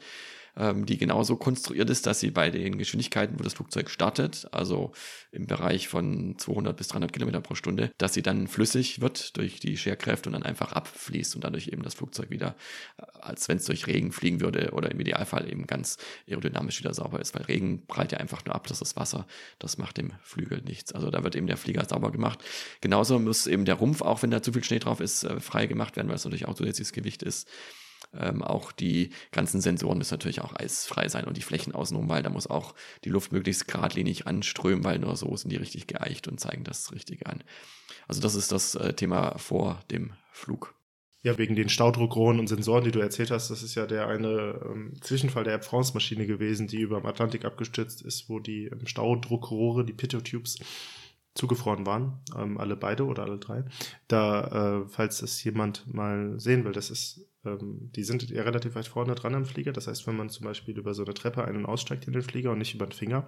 ähm, die genauso konstruiert ist, dass sie bei den Geschwindigkeiten, wo das Flugzeug startet, also im Bereich von 200 bis 300 Kilometer pro Stunde, dass sie dann flüssig wird durch die Scherkräfte und dann einfach abfließt und dadurch eben das Flugzeug wieder, äh, als wenn es durch Regen fliegen würde oder im Idealfall eben ganz aerodynamisch wieder sauber ist, weil Regen prallt ja einfach nur ab, das ist Wasser, das macht dem Flügel nichts. Also da wird eben der Flieger sauber gemacht. Genauso muss eben der Rumpf, auch wenn da zu viel Schnee drauf ist, äh, frei gemacht werden, weil es natürlich auch zusätzliches Gewicht ist. Ähm, auch die ganzen Sensoren müssen natürlich auch eisfrei sein und die Flächen außenrum, weil da muss auch die Luft möglichst geradlinig anströmen, weil nur so sind die richtig geeicht und zeigen das Richtige an. Also das ist das äh, Thema vor dem Flug. Ja, wegen den Staudruckrohren und Sensoren, die du erzählt hast, das ist ja der eine ähm, Zwischenfall der Air France-Maschine gewesen, die über dem Atlantik abgestürzt ist, wo die ähm, Staudruckrohre, die Pitot-Tubes, zugefroren waren, ähm, alle beide oder alle drei. Da, äh, falls es jemand mal sehen will, das ist, ähm, die sind ja relativ weit vorne dran am Flieger. Das heißt, wenn man zum Beispiel über so eine Treppe ein- und aussteigt in den Flieger und nicht über den Finger,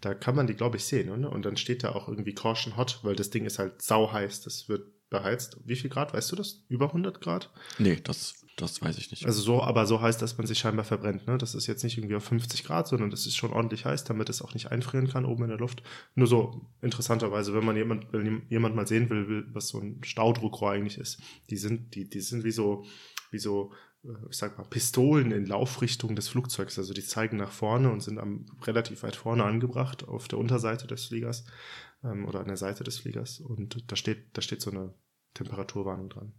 da kann man die, glaube ich, sehen. Oder? Und dann steht da auch irgendwie Caution Hot, weil das Ding ist halt sau heiß. Das wird beheizt. Wie viel Grad, weißt du das? Über 100 Grad? Nee, das, das weiß ich nicht. Also so, aber so heiß, dass man sich scheinbar verbrennt. Ne? Das ist jetzt nicht irgendwie auf 50 Grad, sondern das ist schon ordentlich heiß, damit es auch nicht einfrieren kann oben in der Luft. Nur so interessanterweise, wenn man jemand, wenn jemand mal sehen will, was so ein Staudruckrohr eigentlich ist, die sind, die, die sind wie so, wie so, äh, ich sag mal, Pistolen in Laufrichtung des Flugzeugs. Also die zeigen nach vorne und sind am, relativ weit vorne angebracht auf der Unterseite des Fliegers ähm, oder an der Seite des Fliegers. Und da steht, da steht so eine Temperaturwarnung dran.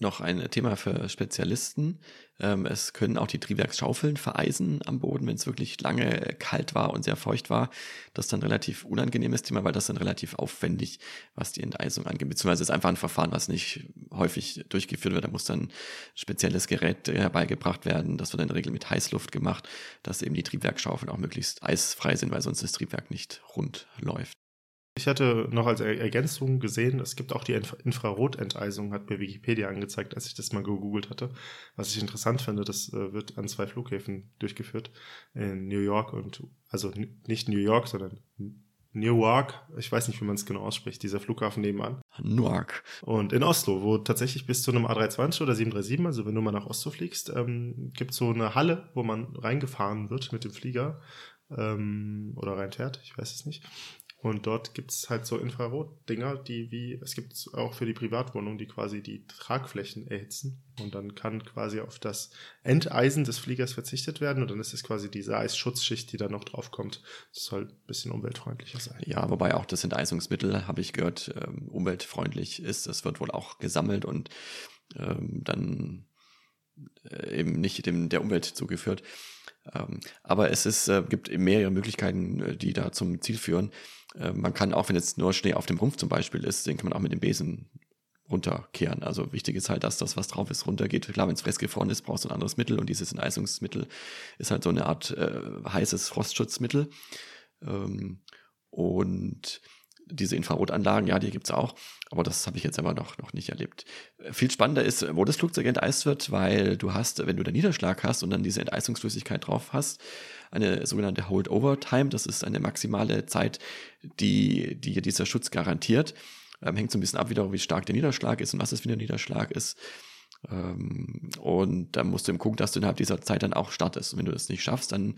Noch ein Thema für Spezialisten. Ähm, es können auch die Triebwerksschaufeln vereisen am Boden, wenn es wirklich lange kalt war und sehr feucht war. Das ist dann ein relativ unangenehmes Thema, weil das dann relativ aufwendig, was die Enteisung angeht. Beziehungsweise ist einfach ein Verfahren, was nicht häufig durchgeführt wird. Da muss dann spezielles Gerät herbeigebracht werden. Das wird in der Regel mit Heißluft gemacht, dass eben die Triebwerksschaufeln auch möglichst eisfrei sind, weil sonst das Triebwerk nicht rund läuft. Ich hatte noch als Ergänzung gesehen, es gibt auch die Infrarotenteisung, hat mir Wikipedia angezeigt, als ich das mal gegoogelt hatte. Was ich interessant finde, das äh, wird an zwei Flughäfen durchgeführt. In New York und, also nicht New York, sondern Newark. Ich weiß nicht, wie man es genau ausspricht, dieser Flughafen nebenan. Newark. Und in Oslo, wo tatsächlich bis zu einem A320 oder 737, also wenn du mal nach Oslo fliegst, ähm, gibt so eine Halle, wo man reingefahren wird mit dem Flieger ähm, oder reinfährt, ich weiß es nicht. Und dort gibt es halt so Infrarot-Dinger, die wie, es gibt auch für die Privatwohnung, die quasi die Tragflächen erhitzen. Und dann kann quasi auf das Enteisen des Fliegers verzichtet werden. Und dann ist es quasi diese Eisschutzschicht, die da noch draufkommt. Das soll ein bisschen umweltfreundlicher sein. Ja, wobei auch das Enteisungsmittel, habe ich gehört, ähm, umweltfreundlich ist. Das wird wohl auch gesammelt und ähm, dann äh, eben nicht dem, der Umwelt zugeführt. Ähm, aber es ist, äh, gibt mehrere Möglichkeiten, äh, die da zum Ziel führen. Äh, man kann auch, wenn jetzt nur Schnee auf dem Rumpf zum Beispiel ist, den kann man auch mit dem Besen runterkehren. Also wichtig ist halt, dass das, was drauf ist, runtergeht. Klar, wenn es festgefroren ist, brauchst du ein anderes Mittel und dieses Enteisungsmittel ist halt so eine Art äh, heißes Frostschutzmittel. Ähm, und diese Infrarotanlagen, ja, die gibt's auch, aber das habe ich jetzt aber noch, noch nicht erlebt. Viel spannender ist, wo das Flugzeug enteist wird, weil du hast, wenn du den Niederschlag hast und dann diese Enteisungsflüssigkeit drauf hast, eine sogenannte Holdover-Time, das ist eine maximale Zeit, die, die dieser Schutz garantiert. Ähm, hängt so ein bisschen ab wieder, wie stark der Niederschlag ist und was es für ein Niederschlag ist. Ähm, und da musst du eben gucken, dass du innerhalb dieser Zeit dann auch startest. Und wenn du das nicht schaffst, dann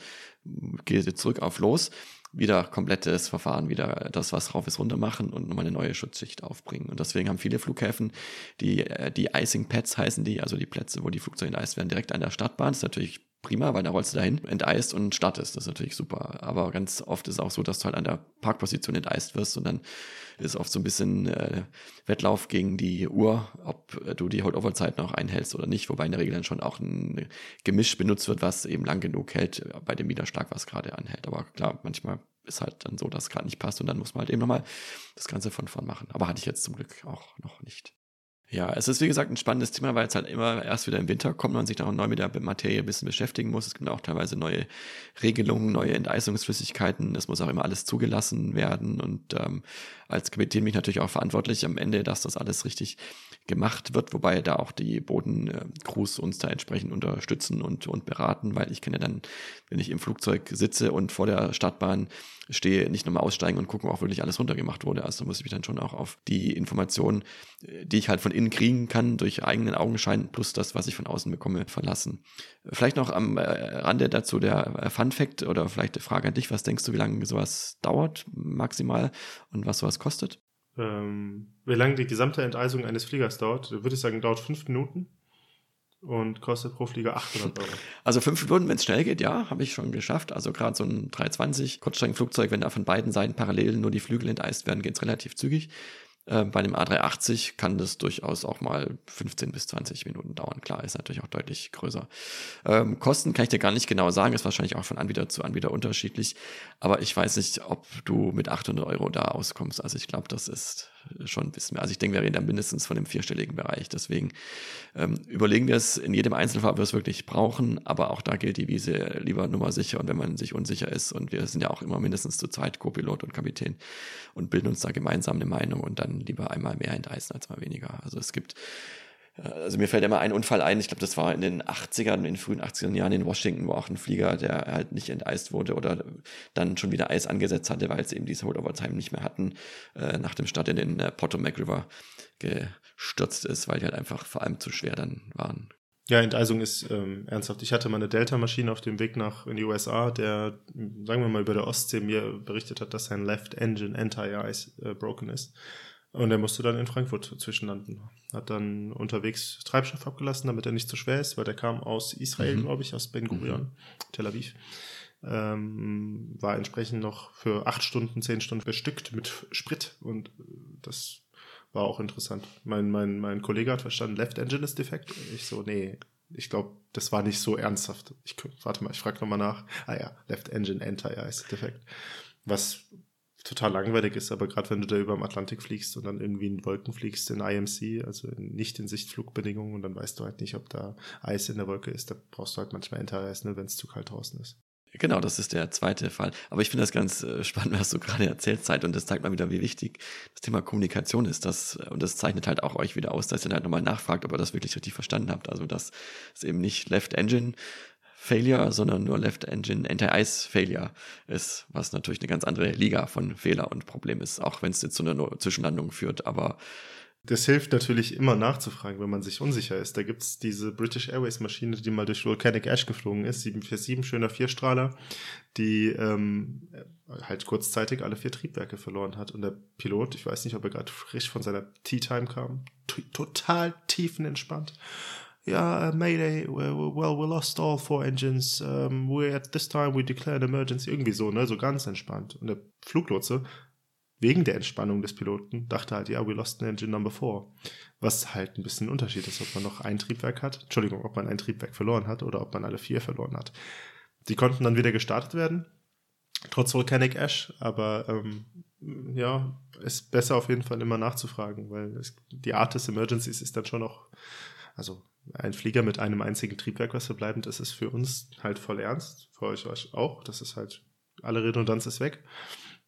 gehst du zurück auf los wieder komplettes Verfahren, wieder das, was drauf ist, runter machen und nochmal eine neue Schutzschicht aufbringen. Und deswegen haben viele Flughäfen, die, äh, die Icing Pads heißen die, also die Plätze, wo die Flugzeuge enteist werden, direkt an der Stadtbahn. Das ist natürlich prima, weil da rollst du dahin, enteist und startest. Das ist natürlich super. Aber ganz oft ist es auch so, dass du halt an der Parkposition enteist wirst und dann ist oft so ein bisschen äh, Wettlauf gegen die Uhr, ob du die Holdover-Zeit noch einhältst oder nicht, wobei in der Regel dann schon auch ein Gemisch benutzt wird, was eben lang genug hält bei dem Widerschlag, was gerade anhält. Aber klar, manchmal ist halt dann so, dass es gerade nicht passt und dann muss man halt eben nochmal das Ganze von vorn machen. Aber hatte ich jetzt zum Glück auch noch nicht. Ja, es ist wie gesagt ein spannendes Thema, weil es halt immer erst wieder im Winter kommt, man sich da auch neu mit der Materie ein bisschen beschäftigen muss. Es gibt auch teilweise neue Regelungen, neue Enteisungsflüssigkeiten. Es muss auch immer alles zugelassen werden. Und ähm, als Kapitän bin ich natürlich auch verantwortlich am Ende, dass das alles richtig gemacht wird, wobei da auch die Bodencrews uns da entsprechend unterstützen und, und beraten, weil ich kann ja dann, wenn ich im Flugzeug sitze und vor der Startbahn stehe, nicht nochmal aussteigen und gucken, ob wirklich alles runtergemacht wurde. Also muss ich mich dann schon auch auf die Informationen, die ich halt von innen kriegen kann, durch eigenen Augenschein plus das, was ich von außen bekomme, verlassen. Vielleicht noch am äh, Rande dazu der äh, Fun Fact oder vielleicht die Frage an dich, was denkst du, wie lange sowas dauert maximal und was sowas kostet? Ähm, wie lange die gesamte Enteisung eines Fliegers dauert, würde ich sagen, dauert fünf Minuten und kostet pro Flieger 800 Euro. <laughs> Also fünf Minuten, wenn es schnell geht, ja, habe ich schon geschafft. Also gerade so ein 320 Kurzstreckenflugzeug, wenn da von beiden Seiten parallel nur die Flügel enteist werden, geht es relativ zügig. Äh, bei dem A380 kann das durchaus auch mal 15 bis 20 Minuten dauern. Klar, ist natürlich auch deutlich größer. Ähm, Kosten kann ich dir gar nicht genau sagen, ist wahrscheinlich auch von Anbieter zu Anbieter unterschiedlich. Aber ich weiß nicht, ob du mit 800 Euro da auskommst. Also ich glaube, das ist schon ein bisschen mehr. Also ich denke, wir reden da mindestens von dem vierstelligen Bereich. Deswegen ähm, überlegen wir es in jedem Einzelfall, ob wir es wirklich brauchen. Aber auch da gilt die Wiese lieber Nummer sicher. Und wenn man sich unsicher ist, und wir sind ja auch immer mindestens zu zweit, Co-Pilot und Kapitän, und bilden uns da gemeinsam eine Meinung und dann lieber einmal mehr enteisen als mal weniger. Also es gibt äh, also mir fällt immer ein Unfall ein, ich glaube, das war in den 80ern, in den frühen 80er Jahren in Washington, wo auch ein Flieger, der halt nicht enteist wurde oder dann schon wieder Eis angesetzt hatte, weil sie eben diese Holdover-Time nicht mehr hatten, äh, nach dem Start in den äh, Potomac River gestürzt ist, weil die halt einfach vor allem zu schwer dann waren. Ja, Enteisung ist ähm, ernsthaft. Ich hatte mal eine Delta-Maschine auf dem Weg nach in die USA, der, sagen wir mal, über der Ostsee mir berichtet hat, dass sein Left Engine Anti-Ice äh, broken ist. Und er musste dann in Frankfurt zwischenlanden. Hat dann unterwegs Treibstoff abgelassen, damit er nicht zu schwer ist, weil der kam aus Israel, mhm. glaube ich, aus Ben Gurion, mhm. Tel Aviv. Ähm, war entsprechend noch für acht Stunden, zehn Stunden bestückt mit Sprit und das war auch interessant. Mein, mein, mein Kollege hat verstanden, Left Engine ist defekt. Ich so, nee, ich glaube, das war nicht so ernsthaft. Ich, warte mal, ich frage nochmal nach. Ah ja, Left Engine Anti ist defekt. Was total langweilig ist, aber gerade wenn du da über dem Atlantik fliegst und dann irgendwie in Wolken fliegst in IMC, also nicht in Sichtflugbedingungen und dann weißt du halt nicht, ob da Eis in der Wolke ist, da brauchst du halt manchmal Entereis, ne, wenn es zu kalt draußen ist. Genau, das ist der zweite Fall. Aber ich finde das ganz äh, spannend, was du gerade erzählt Zeit und das zeigt mal wieder, wie wichtig das Thema Kommunikation ist. Das, und das zeichnet halt auch euch wieder aus, dass ihr halt nochmal nachfragt, ob ihr das wirklich richtig verstanden habt. Also, dass es eben nicht Left Engine Failure, sondern nur Left Engine Anti-Ice Failure ist, was natürlich eine ganz andere Liga von Fehler und Problem ist, auch wenn es jetzt zu einer Zwischenlandung führt, aber das hilft natürlich immer nachzufragen, wenn man sich unsicher ist. Da gibt es diese British Airways Maschine, die mal durch Volcanic Ash geflogen ist, 747, schöner Vierstrahler, die ähm, halt kurzzeitig alle vier Triebwerke verloren hat. Und der Pilot, ich weiß nicht, ob er gerade frisch von seiner Tea Time kam, total tiefenentspannt yeah, uh, Mayday, well, we lost all four engines. Um, we at this time we declared emergency. Irgendwie so, ne, so ganz entspannt. Und der Fluglotse, wegen der Entspannung des Piloten, dachte halt, ja, we lost an engine number four. Was halt ein bisschen ein Unterschied ist, ob man noch ein Triebwerk hat, Entschuldigung, ob man ein Triebwerk verloren hat oder ob man alle vier verloren hat. Die konnten dann wieder gestartet werden, trotz Volcanic Ash, aber ähm, ja, ist besser auf jeden Fall immer nachzufragen, weil es, die Art des Emergencies ist dann schon noch, also ein Flieger mit einem einzigen Triebwerk, was verbleibend ist, ist für uns halt voll ernst. Für euch auch. Das ist halt, alle Redundanz ist weg.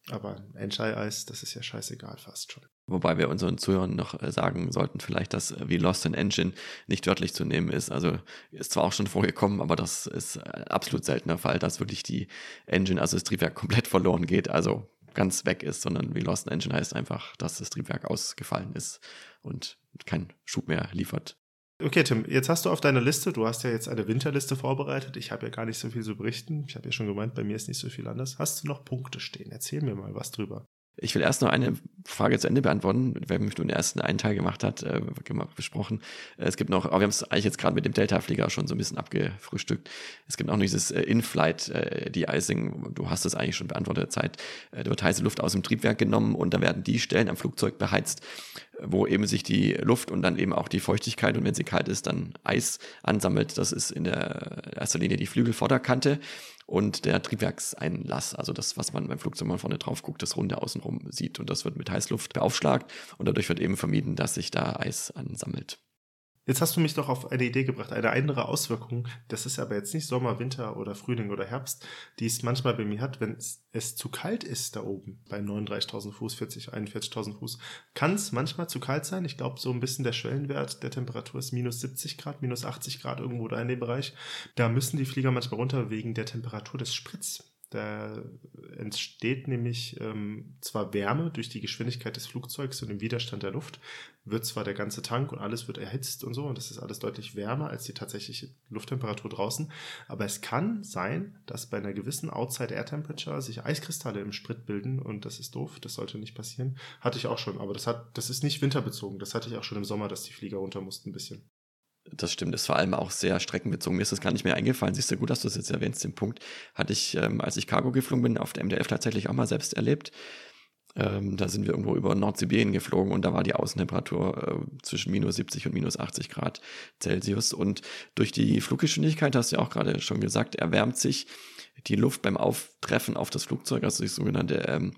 Aber Enchai-Eis, das ist ja scheißegal fast schon. Wobei wir unseren Zuhörern noch äh, sagen sollten, vielleicht, dass äh, wie Lost in Engine nicht wörtlich zu nehmen ist. Also ist zwar auch schon vorgekommen, aber das ist ein absolut seltener Fall, dass wirklich die Engine, also das Triebwerk komplett verloren geht, also ganz weg ist, sondern wie Lost in Engine heißt einfach, dass das Triebwerk ausgefallen ist und kein Schub mehr liefert. Okay, Tim, jetzt hast du auf deiner Liste, du hast ja jetzt eine Winterliste vorbereitet. Ich habe ja gar nicht so viel zu berichten. Ich habe ja schon gemeint, bei mir ist nicht so viel anders. Hast du noch Punkte stehen? Erzähl mir mal was drüber. Ich will erst noch eine Frage zu Ende beantworten. Wir haben den ersten einen Teil gemacht hat, äh, besprochen. Es gibt noch, aber wir haben es eigentlich jetzt gerade mit dem Delta-Flieger schon so ein bisschen abgefrühstückt. Es gibt auch noch dieses äh, In-Flight äh, De-Icing. Du hast es eigentlich schon beantwortet, Zeit. Äh, da wird heiße Luft aus dem Triebwerk genommen und dann werden die Stellen am Flugzeug beheizt, wo eben sich die Luft und dann eben auch die Feuchtigkeit und wenn sie kalt ist, dann Eis ansammelt. Das ist in der erster Linie die Flügelvorderkante und der Triebwerkseinlass, also das, was man beim Flugzeug mal vorne drauf guckt, das Runde außenrum sieht. Und das wird mit Heißluft beaufschlagt und dadurch wird eben vermieden, dass sich da Eis ansammelt. Jetzt hast du mich doch auf eine Idee gebracht, eine andere Auswirkung. Das ist aber jetzt nicht Sommer, Winter oder Frühling oder Herbst, die es manchmal bei mir hat, wenn es, es zu kalt ist da oben bei 39.000 Fuß, 40, 41.000 Fuß, kann es manchmal zu kalt sein. Ich glaube, so ein bisschen der Schwellenwert der Temperatur ist minus 70 Grad, minus 80 Grad irgendwo da in dem Bereich. Da müssen die Flieger manchmal runter wegen der Temperatur des Spritz. Da entsteht nämlich ähm, zwar Wärme durch die Geschwindigkeit des Flugzeugs und den Widerstand der Luft, wird zwar der ganze Tank und alles wird erhitzt und so, und das ist alles deutlich wärmer als die tatsächliche Lufttemperatur draußen, aber es kann sein, dass bei einer gewissen Outside Air Temperature sich Eiskristalle im Sprit bilden und das ist doof, das sollte nicht passieren. Hatte ich auch schon, aber das hat, das ist nicht winterbezogen, das hatte ich auch schon im Sommer, dass die Flieger runter mussten ein bisschen. Das stimmt, ist vor allem auch sehr streckenbezogen. Mir ist das gar nicht mehr eingefallen. Siehst du gut, dass du das jetzt erwähnst, den Punkt. Hatte ich, ähm, als ich Cargo geflogen bin, auf der MDF tatsächlich auch mal selbst erlebt. Ähm, da sind wir irgendwo über Nordsibirien geflogen und da war die Außentemperatur äh, zwischen minus 70 und minus 80 Grad Celsius. Und durch die Fluggeschwindigkeit, hast du ja auch gerade schon gesagt, erwärmt sich die Luft beim Auftreffen auf das Flugzeug, also die sogenannte, ähm,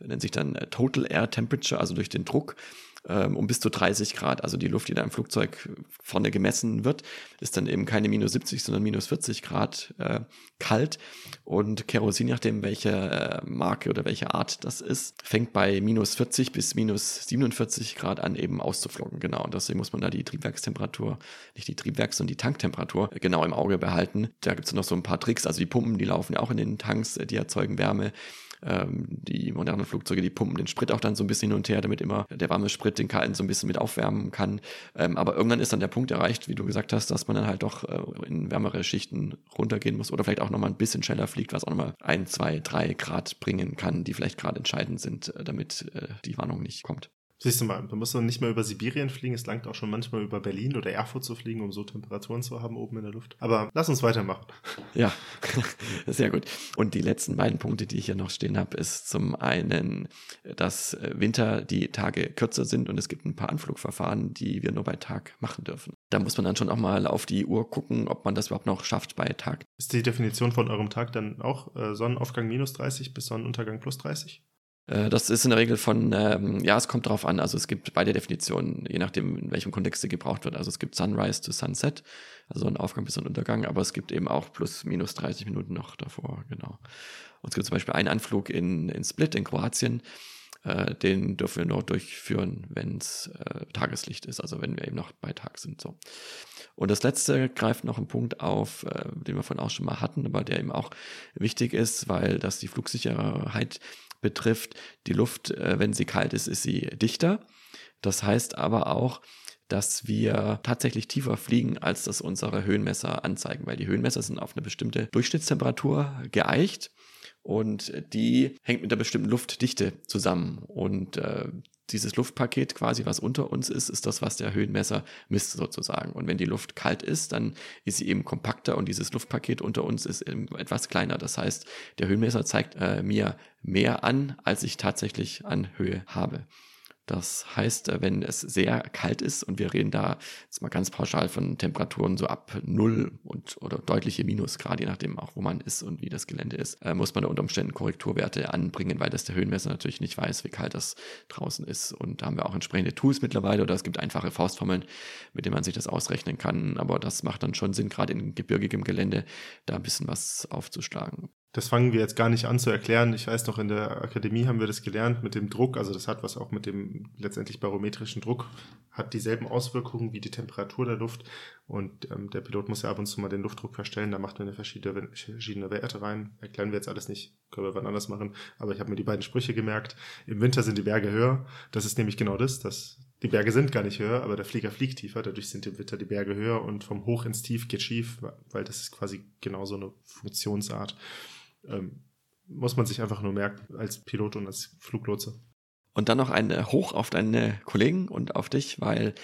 nennt sich dann äh, Total Air Temperature, also durch den Druck, ähm, um bis zu 30 Grad. Also die Luft, die da im Flugzeug vorne gemessen wird, ist dann eben keine minus 70, sondern minus 40 Grad äh, kalt. Und Kerosin, nachdem welche äh, Marke oder welche Art das ist, fängt bei minus 40 bis minus 47 Grad an, eben auszuflogen. Genau. Und deswegen muss man da die Triebwerkstemperatur, nicht die Triebwerks- sondern die Tanktemperatur genau im Auge behalten. Da gibt es noch so ein paar Tricks. Also die Pumpen, die laufen ja auch in den Tanks, die erzeugen Wärme. Ähm, die modernen Flugzeuge, die pumpen den Sprit auch dann so ein bisschen hin und her, damit immer der warme Sprit den kalten so ein bisschen mit aufwärmen kann. Ähm, aber irgendwann ist dann der Punkt erreicht, wie du gesagt hast, dass man dann halt doch äh, in wärmere Schichten runtergehen muss oder vielleicht auch nochmal ein bisschen schneller fliegt, was auch nochmal ein, zwei, drei Grad bringen kann, die vielleicht gerade entscheidend sind, äh, damit äh, die Warnung nicht kommt. Siehst du mal, da muss man nicht mehr über Sibirien fliegen, es langt auch schon manchmal über Berlin oder Erfurt zu fliegen, um so Temperaturen zu haben oben in der Luft. Aber lass uns weitermachen. <laughs> Ja, <laughs> sehr gut. Und die letzten beiden Punkte, die ich hier noch stehen habe, ist zum einen, dass Winter die Tage kürzer sind und es gibt ein paar Anflugverfahren, die wir nur bei Tag machen dürfen. Da muss man dann schon auch mal auf die Uhr gucken, ob man das überhaupt noch schafft bei Tag. Ist die Definition von eurem Tag dann auch äh, Sonnenaufgang minus 30 bis Sonnenuntergang plus 30? Äh, das ist in der Regel von, ähm, ja, es kommt drauf an. Also es gibt beide Definitionen, je nachdem, in welchem Kontext sie gebraucht wird. Also es gibt Sunrise to Sunset, also ein Aufgang bis ein Untergang, aber es gibt eben auch plus minus 30 Minuten noch davor, genau. Und es gibt zum Beispiel einen Anflug in, in Split in Kroatien, äh, den dürfen wir nur durchführen, wenn es äh, Tageslicht ist, also wenn wir eben noch bei Tag sind. So. Und das letzte greift noch einen Punkt auf, äh, den wir vorhin auch schon mal hatten, aber der eben auch wichtig ist, weil das die Flugsicherheit betrifft, die Luft, äh, wenn sie kalt ist, ist sie dichter. Das heißt aber auch, dass wir tatsächlich tiefer fliegen, als das unsere Höhenmesser anzeigen, weil die Höhenmesser sind auf eine bestimmte Durchschnittstemperatur geeicht und die hängt mit einer bestimmten Luftdichte zusammen. Und äh, dieses Luftpaket quasi, was unter uns ist, ist das, was der Höhenmesser misst sozusagen. Und wenn die Luft kalt ist, dann ist sie eben kompakter und dieses Luftpaket unter uns ist etwas kleiner. Das heißt, der Höhenmesser zeigt äh, mir mehr an, als ich tatsächlich an Höhe habe. Das heißt, äh, wenn es sehr kalt ist und wir reden da jetzt mal ganz pauschal von Temperaturen so ab null und oder deutliche Minusgrad, je nachdem auch wo man ist und wie das Gelände ist, äh, muss man da unter Umständen Korrekturwerte anbringen, weil das der Höhenmesser natürlich nicht weiß, wie kalt das draußen ist. Und da haben wir auch entsprechende Tools mittlerweile oder es gibt einfache Faustformeln, mit denen man sich das ausrechnen kann. Aber das macht dann schon Sinn, gerade in gebirgigem Gelände da ein bisschen was aufzuschlagen. Das fangen wir jetzt gar nicht an zu erklären. Ich weiß noch, in der Akademie haben wir das gelernt mit dem Druck. Also das hat was auch mit dem letztendlich barometrischen Druck, hat dieselben Auswirkungen wie die Temperatur der Luft. Und ähm, der Pilot muss ja ab und zu mal den Luftdruck verstellen. Da macht man verschiedene, verschiedene Werte rein. Erklären wir jetzt alles nicht, können wir wann anders machen. Aber ich habe mir die beiden Sprüche gemerkt. Im Winter sind die Berge höher. Das ist nämlich genau das, dass die Berge sind gar nicht höher, aber der Flieger fliegt tiefer. Dadurch sind im Winter die Berge höher und vom Hoch ins Tief geht schief, weil das ist quasi genau so eine Funktionsart ähm, muss man sich einfach nur merken als Pilot und als Fluglotse. Und dann noch ein Hoch auf deine Kollegen und auf dich, weil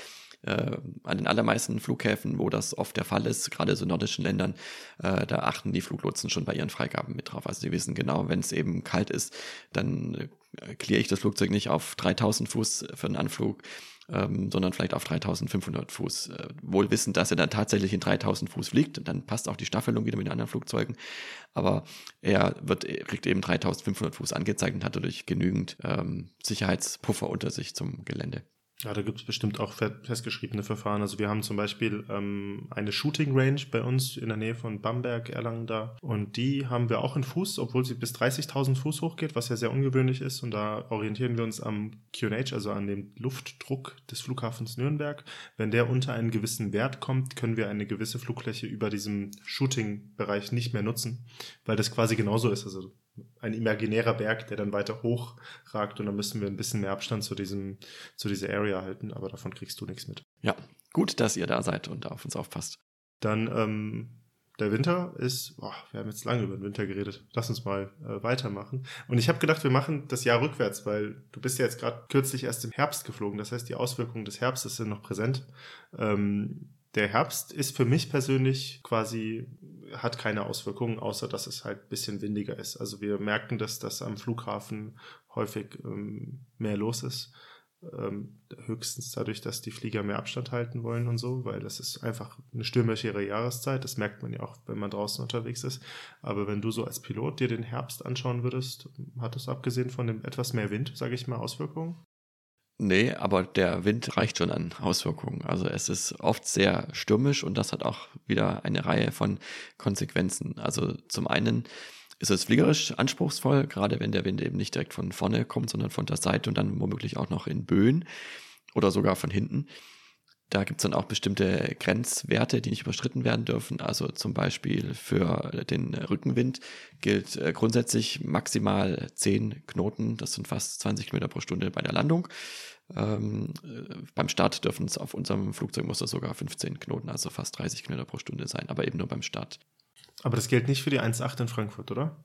äh, an den allermeisten Flughäfen, wo das oft der Fall ist, gerade so nordischen Ländern, äh, da achten die Fluglotsen schon bei ihren Freigaben mit drauf. Also sie wissen genau, wenn es eben kalt ist, dann äh, kläre ich das Flugzeug nicht auf 3000 Fuß für einen Anflug, ähm, sondern vielleicht auf 3500 Fuß. Äh, wohl wissend, dass er dann tatsächlich in 3000 Fuß fliegt, dann passt auch die Staffelung wieder mit den anderen Flugzeugen. Aber er wird, kriegt eben 3500 Fuß angezeigt und hat dadurch genügend ähm, Sicherheitspuffer unter sich zum Gelände. Ja, da gibt es bestimmt auch festgeschriebene Verfahren. Also wir haben zum Beispiel ähm, eine Shooting Range bei uns in der Nähe von Bamberg, Erlangen da. Und die haben wir auch in Fuß, obwohl sie bis 30.000 Fuß hochgeht, was ja sehr ungewöhnlich ist. Und da orientieren wir uns am QNH, also an dem Luftdruck des Flughafens Nürnberg. Wenn der unter einen gewissen Wert kommt, können wir eine gewisse Flugfläche über diesem Shooting-Bereich nicht mehr nutzen, weil das quasi genauso ist. Also ein imaginärer Berg, der dann weiter hoch ragt und dann müssen wir ein bisschen mehr Abstand zu diesem, zu dieser Area halten, aber davon kriegst du nichts mit. Ja, gut, dass ihr da seid und auf uns aufpasst. Dann, ähm, der Winter ist, boah, wir haben jetzt lange über den Winter geredet. Lass uns mal äh, weitermachen. Und ich habe gedacht, wir machen das Jahr rückwärts, weil du bist ja jetzt gerade kürzlich erst im Herbst geflogen. Das heißt, die Auswirkungen des Herbstes sind noch präsent. Ähm, der Herbst ist für mich persönlich quasi hat keine Auswirkungen, außer dass es halt ein bisschen windiger ist. Also wir merken, dass das am Flughafen häufig ähm, mehr los ist. Ähm, höchstens dadurch, dass die Flieger mehr Abstand halten wollen und so, weil das ist einfach eine stürmischere Jahreszeit. Das merkt man ja auch, wenn man draußen unterwegs ist. Aber wenn du so als Pilot dir den Herbst anschauen würdest, hat es abgesehen von dem etwas mehr Wind, sage ich mal, Auswirkungen? Nee, aber der Wind reicht schon an Auswirkungen. Also es ist oft sehr stürmisch und das hat auch wieder eine Reihe von Konsequenzen. Also zum einen ist es fliegerisch anspruchsvoll, gerade wenn der Wind eben nicht direkt von vorne kommt, sondern von der Seite und dann womöglich auch noch in Böen oder sogar von hinten. Da gibt es dann auch bestimmte Grenzwerte, die nicht überschritten werden dürfen. Also zum Beispiel für den Rückenwind gilt äh, grundsätzlich maximal 10 Knoten, das sind fast 20 Kilometer pro Stunde bei der Landung. Ähm, äh, beim Start dürfen es auf unserem Flugzeug muss das sogar 15 Knoten, also fast 30 Kilometer pro Stunde sein, aber eben nur beim Start. Aber das gilt nicht für die 1.8 in Frankfurt, oder?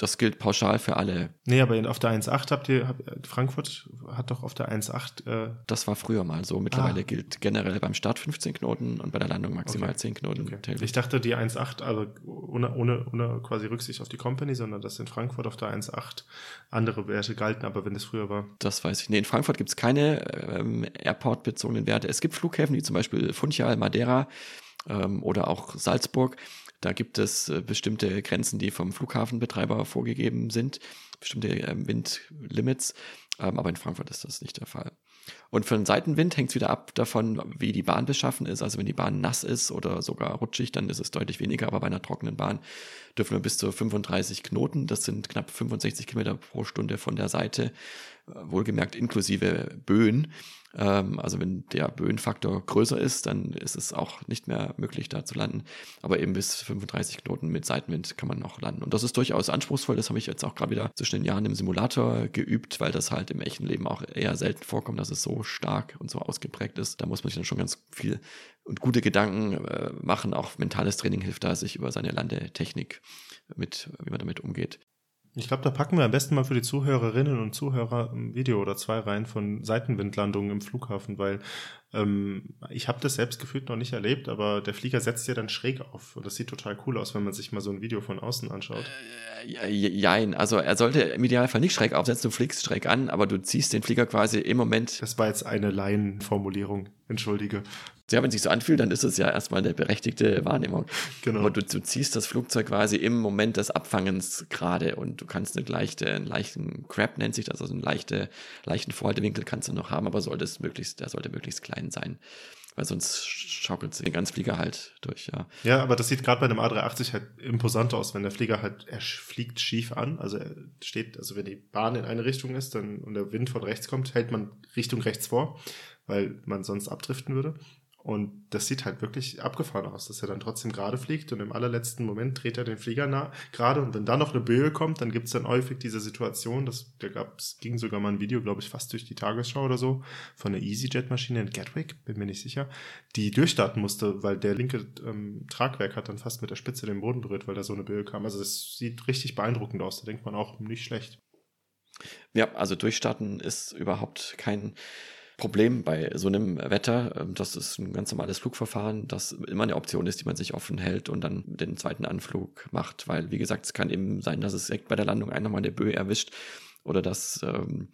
Das gilt pauschal für alle. Nee, aber auf der 1.8 habt ihr, hab, Frankfurt hat doch auf der 1.8. Äh das war früher mal so. Mittlerweile ah. gilt generell beim Start 15 Knoten und bei der Landung maximal okay. 10 Knoten. Okay. Ich dachte, die 1.8, also ohne, ohne, ohne quasi Rücksicht auf die Company, sondern dass in Frankfurt auf der 1.8 andere Werte galten, aber wenn es früher war. Das weiß ich. Nee, in Frankfurt gibt es keine ähm, Airport-bezogenen Werte. Es gibt Flughäfen, wie zum Beispiel Funchal, Madeira ähm, oder auch Salzburg. Da gibt es äh, bestimmte Grenzen, die vom Flughafenbetreiber vorgegeben sind, bestimmte ähm, Windlimits, ähm, aber in Frankfurt ist das nicht der Fall. Und für den Seitenwind hängt es wieder ab davon, wie die Bahn beschaffen ist. Also wenn die Bahn nass ist oder sogar rutschig, dann ist es deutlich weniger, aber bei einer trockenen Bahn dürfen wir bis zu 35 Knoten, das sind knapp 65 Kilometer pro Stunde von der Seite, wohlgemerkt inklusive Böen, also wenn der Böenfaktor größer ist, dann ist es auch nicht mehr möglich, da zu landen. Aber eben bis 35 Knoten mit Seitenwind kann man noch landen. Und das ist durchaus anspruchsvoll. Das habe ich jetzt auch gerade wieder zwischen den Jahren im Simulator geübt, weil das halt im echten Leben auch eher selten vorkommt, dass es so stark und so ausgeprägt ist. Da muss man sich dann schon ganz viel und gute Gedanken äh, machen. Auch mentales Training hilft da, sich über seine Landetechnik mit, wie man damit umgeht, ich glaube, da packen wir am besten mal für die Zuhörerinnen und Zuhörer ein Video oder zwei rein von Seitenwindlandungen im Flughafen, weil ähm, ich habe das selbst gefühlt noch nicht erlebt, aber der Flieger setzt ja dann schräg auf und das sieht total cool aus, wenn man sich mal so ein Video von außen anschaut. Äh, jein, also er sollte im Idealfall nicht schräg aufsetzen, du fliegst schräg an, aber du ziehst den Flieger quasi im Moment. Das war jetzt eine Laienformulierung, entschuldige ja, wenn es sich so anfühlt, dann ist es ja erstmal eine berechtigte Wahrnehmung. Genau. Aber du, du ziehst das Flugzeug quasi im Moment des Abfangens gerade und du kannst eine leichte, einen leichten Crab nennt sich das, also einen leichte, leichten Vorhaltewinkel kannst du noch haben, aber sollte es möglichst, der sollte möglichst klein sein. Weil sonst schaukelt den ganzen Flieger halt durch, ja. Ja, aber das sieht gerade bei einem A380 halt imposant aus, wenn der Flieger halt, er fliegt schief an, also er steht, also wenn die Bahn in eine Richtung ist dann, und der Wind von rechts kommt, hält man Richtung rechts vor, weil man sonst abdriften würde. Und das sieht halt wirklich abgefahren aus, dass er dann trotzdem gerade fliegt und im allerletzten Moment dreht er den Flieger nah, gerade und wenn da noch eine Böe kommt, dann gibt es dann häufig diese Situation, dass da gab's, ging sogar mal ein Video, glaube ich, fast durch die Tagesschau oder so, von einer EasyJet-Maschine in Gatwick, bin mir nicht sicher, die durchstarten musste, weil der linke ähm, Tragwerk hat dann fast mit der Spitze den Boden berührt, weil da so eine Böe kam. Also es sieht richtig beeindruckend aus, da denkt man auch nicht schlecht. Ja, also durchstarten ist überhaupt kein Problem bei so einem Wetter. Ähm, das ist ein ganz normales Flugverfahren, das immer eine Option ist, die man sich offen hält und dann den zweiten Anflug macht, weil, wie gesagt, es kann eben sein, dass es direkt bei der Landung einmal eine Böe erwischt oder dass ähm,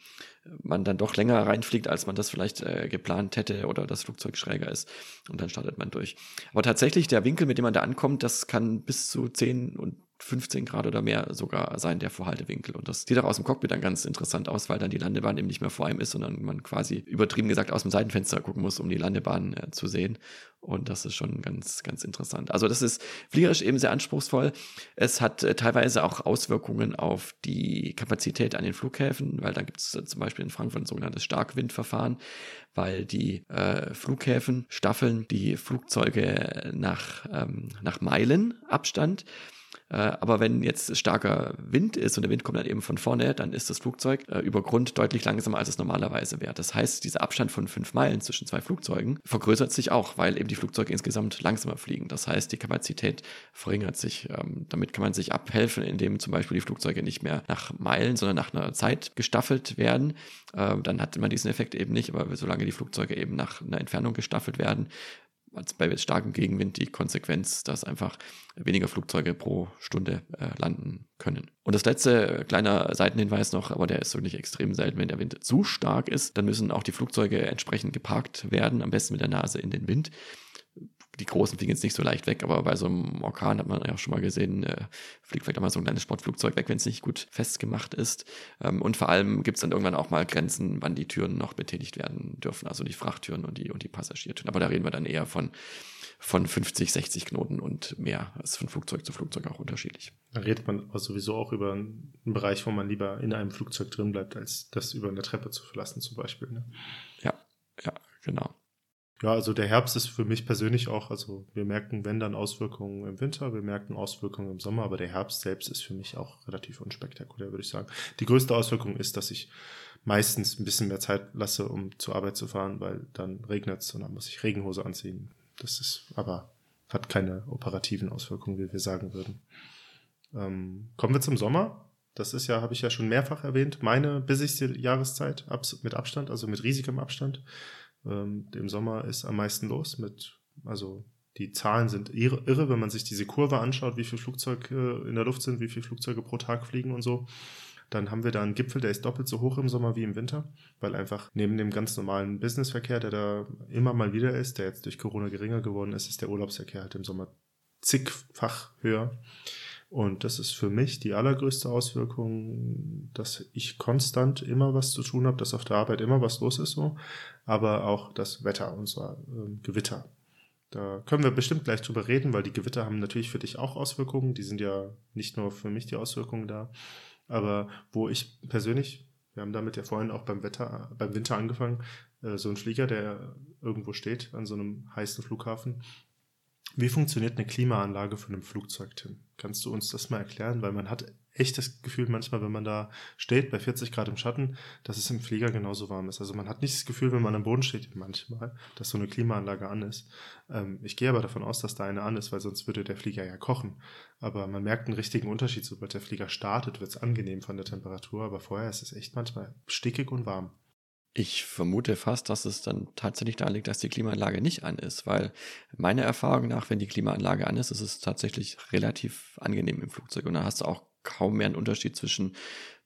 man dann doch länger reinfliegt, als man das vielleicht äh, geplant hätte oder das Flugzeug schräger ist und dann startet man durch. Aber tatsächlich, der Winkel, mit dem man da ankommt, das kann bis zu 10 und 15 Grad oder mehr sogar sein, der Vorhaltewinkel. Und das sieht auch aus dem Cockpit dann ganz interessant aus, weil dann die Landebahn eben nicht mehr vor einem ist, sondern man quasi übertrieben gesagt aus dem Seitenfenster gucken muss, um die Landebahn äh, zu sehen. Und das ist schon ganz, ganz interessant. Also das ist fliegerisch eben sehr anspruchsvoll. Es hat äh, teilweise auch Auswirkungen auf die Kapazität an den Flughäfen, weil da gibt es äh, zum Beispiel in Frankfurt ein sogenanntes Starkwindverfahren, weil die äh, Flughäfen staffeln die Flugzeuge nach, ähm, nach Meilen Abstand äh, aber wenn jetzt starker Wind ist und der Wind kommt dann eben von vorne, dann ist das Flugzeug äh, über Grund deutlich langsamer, als es normalerweise wäre. Das heißt, dieser Abstand von fünf Meilen zwischen zwei Flugzeugen vergrößert sich auch, weil eben die Flugzeuge insgesamt langsamer fliegen. Das heißt, die Kapazität verringert sich. Ähm, damit kann man sich abhelfen, indem zum Beispiel die Flugzeuge nicht mehr nach Meilen, sondern nach einer Zeit gestaffelt werden. Ähm, dann hat man diesen Effekt eben nicht, aber solange die Flugzeuge eben nach einer Entfernung gestaffelt werden, als bei starkem Gegenwind die Konsequenz, dass einfach weniger Flugzeuge pro Stunde äh, landen können. Und das letzte äh, kleiner Seitenhinweis noch, aber der ist wirklich extrem selten, wenn der Wind zu stark ist, dann müssen auch die Flugzeuge entsprechend geparkt werden, am besten mit der Nase in den Wind die Großen fliegen jetzt nicht so leicht weg, aber bei so einem Orkan hat man ja schon mal gesehen, äh, fliegt vielleicht auch mal so ein kleines Sportflugzeug weg, wenn es nicht gut festgemacht ist. Ähm, und vor allem gibt es dann irgendwann auch mal Grenzen, wann die Türen noch betätigt werden dürfen, also die Frachttüren und die, und die Passagiertüren. Aber da reden wir dann eher von, von 50, 60 Knoten und mehr. Das ist von Flugzeug zu Flugzeug auch unterschiedlich. Dann redet man aber sowieso auch über einen Bereich, wo man lieber in einem Flugzeug drin bleibt, als das über eine Treppe zu verlassen zum Beispiel. Ne? Ja, ja, genau. Ja, also der Herbst ist für mich persönlich auch, also wir merken, wenn dann Auswirkungen im Winter, wir merken Auswirkungen im Sommer, aber der Herbst selbst ist für mich auch relativ unspektakulär, würde ich sagen. Die größte Auswirkung ist, dass ich meistens ein bisschen mehr Zeit lasse, um zur Arbeit zu fahren, weil dann regnet es und dann muss ich Regenhose anziehen. Das ist aber, hat keine operativen Auswirkungen, wie wir sagen würden. Ähm, kommen wir zum Sommer. Das ist ja, habe ich ja schon mehrfach erwähnt, meine busyste Jahreszeit mit Abstand, also mit riesigem Abstand. Ähm, Im Sommer ist am meisten los mit, also die Zahlen sind irre, wenn man sich diese Kurve anschaut, wie viele Flugzeuge in der Luft sind, wie viele Flugzeuge pro Tag fliegen und so. Dann haben wir da einen Gipfel, der ist doppelt so hoch im Sommer wie im Winter, weil einfach neben dem ganz normalen Businessverkehr, der da immer mal wieder ist, der jetzt durch Corona geringer geworden ist, ist der Urlaubsverkehr halt im Sommer zigfach höher. Und das ist für mich die allergrößte Auswirkung, dass ich konstant immer was zu tun habe, dass auf der Arbeit immer was los ist, so, aber auch das Wetter, unser äh, Gewitter. Da können wir bestimmt gleich drüber reden, weil die Gewitter haben natürlich für dich auch Auswirkungen. Die sind ja nicht nur für mich die Auswirkungen da, aber wo ich persönlich, wir haben damit ja vorhin auch beim Wetter, beim Winter angefangen, äh, so ein Flieger, der irgendwo steht an so einem heißen Flughafen, wie funktioniert eine Klimaanlage von einem Flugzeug, Tim? Kannst du uns das mal erklären? Weil man hat echt das Gefühl manchmal, wenn man da steht bei 40 Grad im Schatten, dass es im Flieger genauso warm ist. Also man hat nicht das Gefühl, wenn man am Boden steht, manchmal, dass so eine Klimaanlage an ist. Ähm, ich gehe aber davon aus, dass da eine an ist, weil sonst würde der Flieger ja kochen. Aber man merkt einen richtigen Unterschied. Sobald der Flieger startet, wird es angenehm von der Temperatur, aber vorher ist es echt manchmal stickig und warm. Ich vermute fast, dass es dann tatsächlich daran liegt, dass die Klimaanlage nicht an ist, weil meiner Erfahrung nach, wenn die Klimaanlage an ist, ist es tatsächlich relativ angenehm im Flugzeug und da hast du auch kaum mehr einen Unterschied zwischen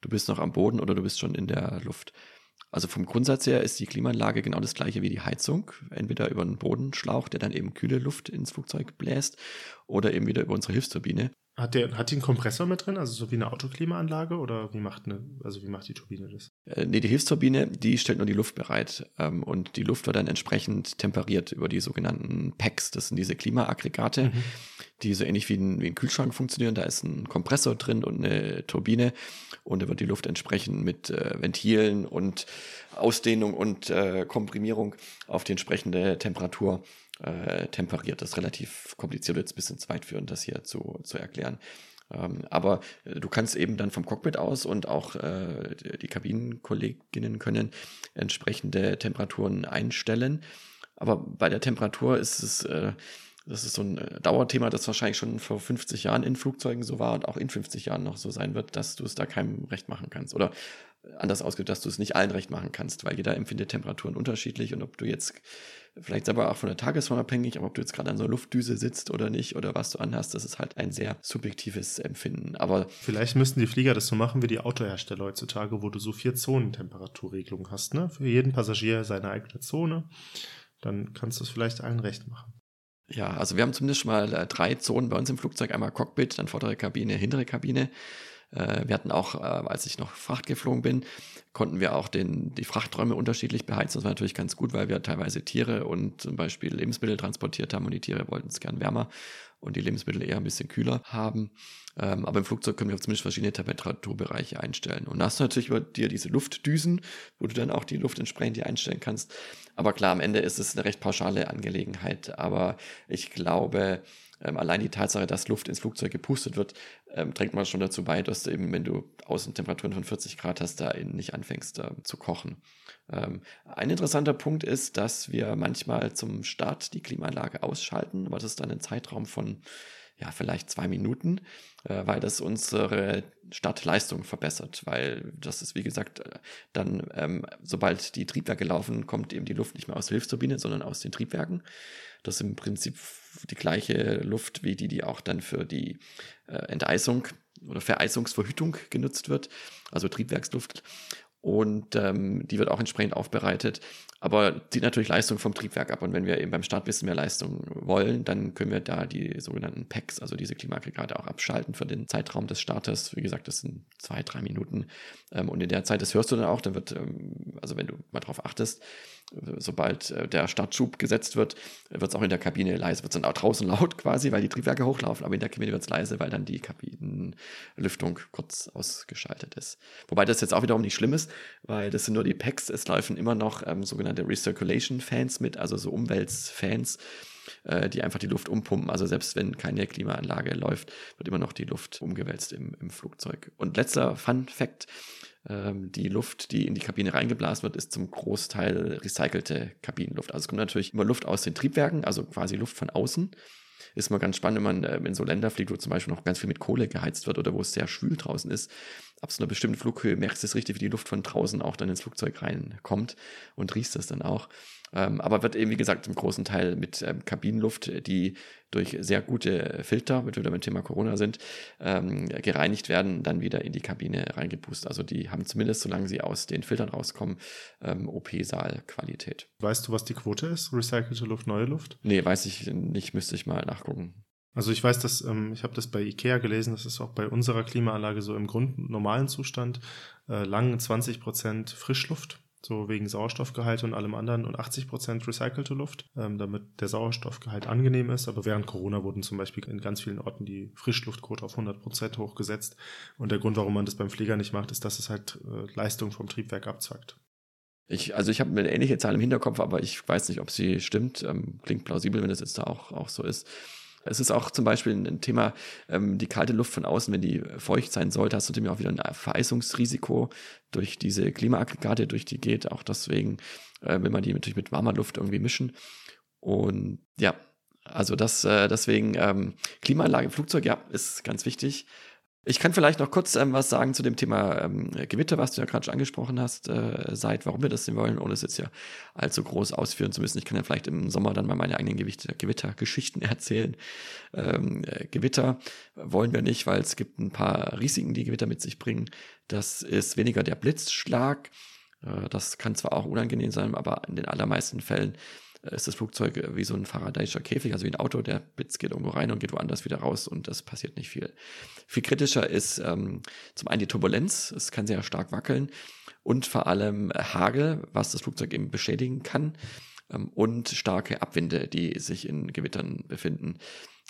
du bist noch am Boden oder du bist schon in der Luft. Also vom Grundsatz her ist die Klimaanlage genau das gleiche wie die Heizung, entweder über einen Bodenschlauch, der dann eben kühle Luft ins Flugzeug bläst, oder eben wieder über unsere Hilfsturbine. Hat, der, hat die einen Kompressor mit drin, also so wie eine Autoklimaanlage oder wie macht eine, also wie macht die Turbine das? Äh, nee, die Hilfsturbine, die stellt nur die Luft bereit ähm, und die Luft wird dann entsprechend temperiert über die sogenannten Packs. Das sind diese Klimaaggregate, mhm. die so ähnlich wie ein, wie ein Kühlschrank funktionieren. Da ist ein Kompressor drin und eine Turbine und da wird die Luft entsprechend mit äh, Ventilen und Ausdehnung und äh, Komprimierung auf die entsprechende Temperatur äh, temperiert. Das ist relativ kompliziert, jetzt ein bisschen zu weit führen, das hier zu, zu erklären. Ähm, aber äh, du kannst eben dann vom Cockpit aus und auch äh, die Kabinenkolleginnen können entsprechende Temperaturen einstellen. Aber bei der Temperatur ist es, äh, das ist so ein äh, Dauerthema, das wahrscheinlich schon vor 50 Jahren in Flugzeugen so war und auch in 50 Jahren noch so sein wird, dass du es da keinem recht machen kannst. Oder anders ausgedrückt, dass du es nicht allen recht machen kannst, weil jeder empfindet Temperaturen unterschiedlich und ob du jetzt vielleicht aber auch von der Tagesform abhängig, aber ob du jetzt gerade an so einer Luftdüse sitzt oder nicht oder was du anhast, das ist halt ein sehr subjektives Empfinden. Aber vielleicht müssten die Flieger das so machen wie die Autohersteller heutzutage, wo du so vier Zonen Temperaturregelung hast, ne? Für jeden Passagier seine eigene Zone. Dann kannst du es vielleicht allen recht machen. Ja, also wir haben zumindest schon mal äh, drei Zonen bei uns im Flugzeug. Einmal Cockpit, dann vordere Kabine, hintere Kabine. Äh, wir hatten auch, äh, als ich noch Fracht geflogen bin, konnten wir auch den, die Frachträume unterschiedlich beheizen. Das war natürlich ganz gut, weil wir teilweise Tiere und zum Beispiel Lebensmittel transportiert haben und die Tiere wollten es gern wärmer und die Lebensmittel eher ein bisschen kühler haben. Ähm, aber im Flugzeug können wir zumindest verschiedene Temperaturbereiche einstellen. Und da hast du natürlich über dir diese Luftdüsen, wo du dann auch die Luft entsprechend hier einstellen kannst. Aber klar, am Ende ist es eine recht pauschale Angelegenheit. Aber ich glaube, ähm, allein die Tatsache, dass Luft ins Flugzeug gepustet wird, ähm, trägt man schon dazu bei, dass du eben, wenn du Außentemperaturen von 40 Grad hast, da nicht anfängst äh, zu kochen. Ähm, ein interessanter Punkt ist, dass wir manchmal zum Start die Klimaanlage ausschalten, aber das ist dann ein Zeitraum von ja, vielleicht zwei Minuten, äh, weil das unsere Startleistung verbessert, weil das ist, wie gesagt, äh, dann, ähm, sobald die Triebwerke laufen, kommt eben die Luft nicht mehr aus der Hilfsturbine, sondern aus den Triebwerken. Das ist im Prinzip die gleiche Luft wie die, die auch dann für die äh, Enteisung oder Vereisungsverhütung genutzt wird, also Triebwerksluft. Und ähm, die wird auch entsprechend aufbereitet aber zieht natürlich Leistung vom Triebwerk ab. Und wenn wir eben beim Start ein bisschen mehr Leistung wollen, dann können wir da die sogenannten Packs, also diese Klimaaggregate auch abschalten für den Zeitraum des Starters. Wie gesagt, das sind zwei, drei Minuten. Ähm, und in der Zeit, das hörst du dann auch, dann wird, ähm, also wenn du mal drauf achtest, sobald äh, der Startschub gesetzt wird, wird es auch in der Kabine leise. Wird es dann auch draußen <laughs> laut quasi, weil die Triebwerke hochlaufen, aber in der Kabine wird es leise, weil dann die Kabinenlüftung kurz ausgeschaltet ist. Wobei das jetzt auch wiederum nicht schlimm ist, weil das sind nur die Packs. Es laufen immer noch ähm, sogenannte Recirculation-Fans mit, also so Umweltfans, äh, die einfach die Luft umpumpen. Also selbst wenn keine Klimaanlage läuft, wird immer noch die Luft umgewälzt im, im Flugzeug. Und letzter Fun-Fact die Luft, die in die Kabine reingeblasen wird, ist zum Großteil recycelte Kabinenluft. Also es kommt natürlich immer Luft aus den Triebwerken, also quasi Luft von außen. Ist mal ganz spannend, wenn man äh, in so Länder fliegt, wo zum Beispiel noch ganz viel mit Kohle geheizt wird oder wo es sehr schwül draußen ist. Ab so einer bestimmten Flughöhe merkst du es richtig, wie die Luft von draußen auch dann ins Flugzeug reinkommt und riechst es dann auch. Ähm, aber wird eben, wie gesagt, im großen Teil mit ähm, Kabinenluft, die durch sehr gute Filter, mit wir wieder beim Thema Corona sind, ähm, gereinigt werden, dann wieder in die Kabine reingepustet. Also die haben zumindest, solange sie aus den Filtern rauskommen, ähm, OP-Saal-Qualität. Weißt du, was die Quote ist? Recycelte Luft, neue Luft? Nee, weiß ich nicht, müsste ich mal nachgucken. Also ich weiß, dass ähm, ich habe das bei Ikea gelesen, das ist auch bei unserer Klimaanlage so im Grund normalen Zustand äh, lang 20 Prozent Frischluft so wegen Sauerstoffgehalt und allem anderen und 80 Prozent recycelte Luft, ähm, damit der Sauerstoffgehalt angenehm ist. Aber während Corona wurden zum Beispiel in ganz vielen Orten die Frischluftquote auf 100 Prozent hochgesetzt. Und der Grund, warum man das beim Flieger nicht macht, ist, dass es halt äh, Leistung vom Triebwerk abzackt. Ich, also ich habe eine ähnliche Zahl im Hinterkopf, aber ich weiß nicht, ob sie stimmt. Ähm, klingt plausibel, wenn das jetzt da auch, auch so ist. Es ist auch zum Beispiel ein Thema, ähm, die kalte Luft von außen, wenn die feucht sein sollte, hast du natürlich auch wieder ein Vereisungsrisiko durch diese Klimaaggregate, durch die geht. Auch deswegen äh, will man die natürlich mit warmer Luft irgendwie mischen. Und ja, also das, äh, deswegen ähm, Klimaanlage im Flugzeug, ja, ist ganz wichtig. Ich kann vielleicht noch kurz ähm, was sagen zu dem Thema ähm, Gewitter, was du ja gerade schon angesprochen hast, äh, seit warum wir das sehen wollen, ohne es jetzt ja allzu groß ausführen zu müssen. Ich kann ja vielleicht im Sommer dann mal meine eigenen Gewittergeschichten <laughs> erzählen. Ähm, äh, Gewitter wollen wir nicht, weil es gibt ein paar Risiken, die Gewitter mit sich bringen. Das ist weniger der Blitzschlag. Äh, das kann zwar auch unangenehm sein, aber in den allermeisten Fällen ist das Flugzeug wie so ein Faradayischer Käfig, also wie ein Auto, der Blitz geht irgendwo rein und geht woanders wieder raus und das passiert nicht viel. Viel kritischer ist ähm, zum einen die Turbulenz, es kann sehr stark wackeln und vor allem Hagel, was das Flugzeug eben beschädigen kann ähm, und starke Abwinde, die sich in Gewittern befinden.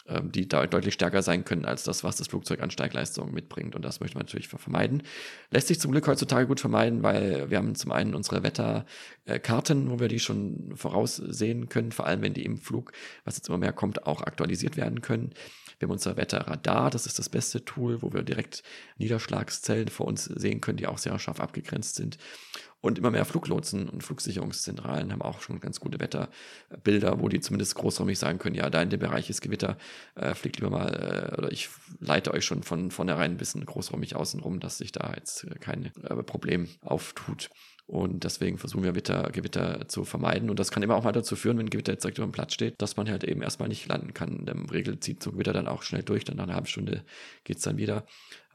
Ähm, die da deutlich stärker sein können als das, was das Flugzeug an Steigleistung mitbringt. Und das möchte man natürlich vermeiden. Lässt sich zum Glück heutzutage gut vermeiden, weil wir haben zum einen unsere Wetterkarten, wo wir die schon voraussehen können, vor allem wenn die im Flug, was jetzt immer mehr kommt, auch aktualisiert werden können. Wir haben unser Wetterradar, das ist das beste Tool, wo wir direkt Niederschlagszellen vor uns sehen können, die auch sehr scharf abgegrenzt sind. Und immer mehr Fluglotsen und Flugsicherungszentralen haben auch schon ganz gute Wetterbilder, wo die zumindest großräumig sagen können, ja, da in dem Bereich ist Gewitter, äh, fliegt lieber mal, äh, oder ich leite euch schon von vornherein ein bisschen großräumig außenrum, dass sich da jetzt kein äh, Problem auftut. Und deswegen versuchen wir Gewitter, Gewitter zu vermeiden. Und das kann immer auch mal dazu führen, wenn Gewitter jetzt direkt über dem Platz steht, dass man halt eben erstmal nicht landen kann. Der Regel zieht so ein Gewitter dann auch schnell durch, dann nach einer halben Stunde geht's dann wieder.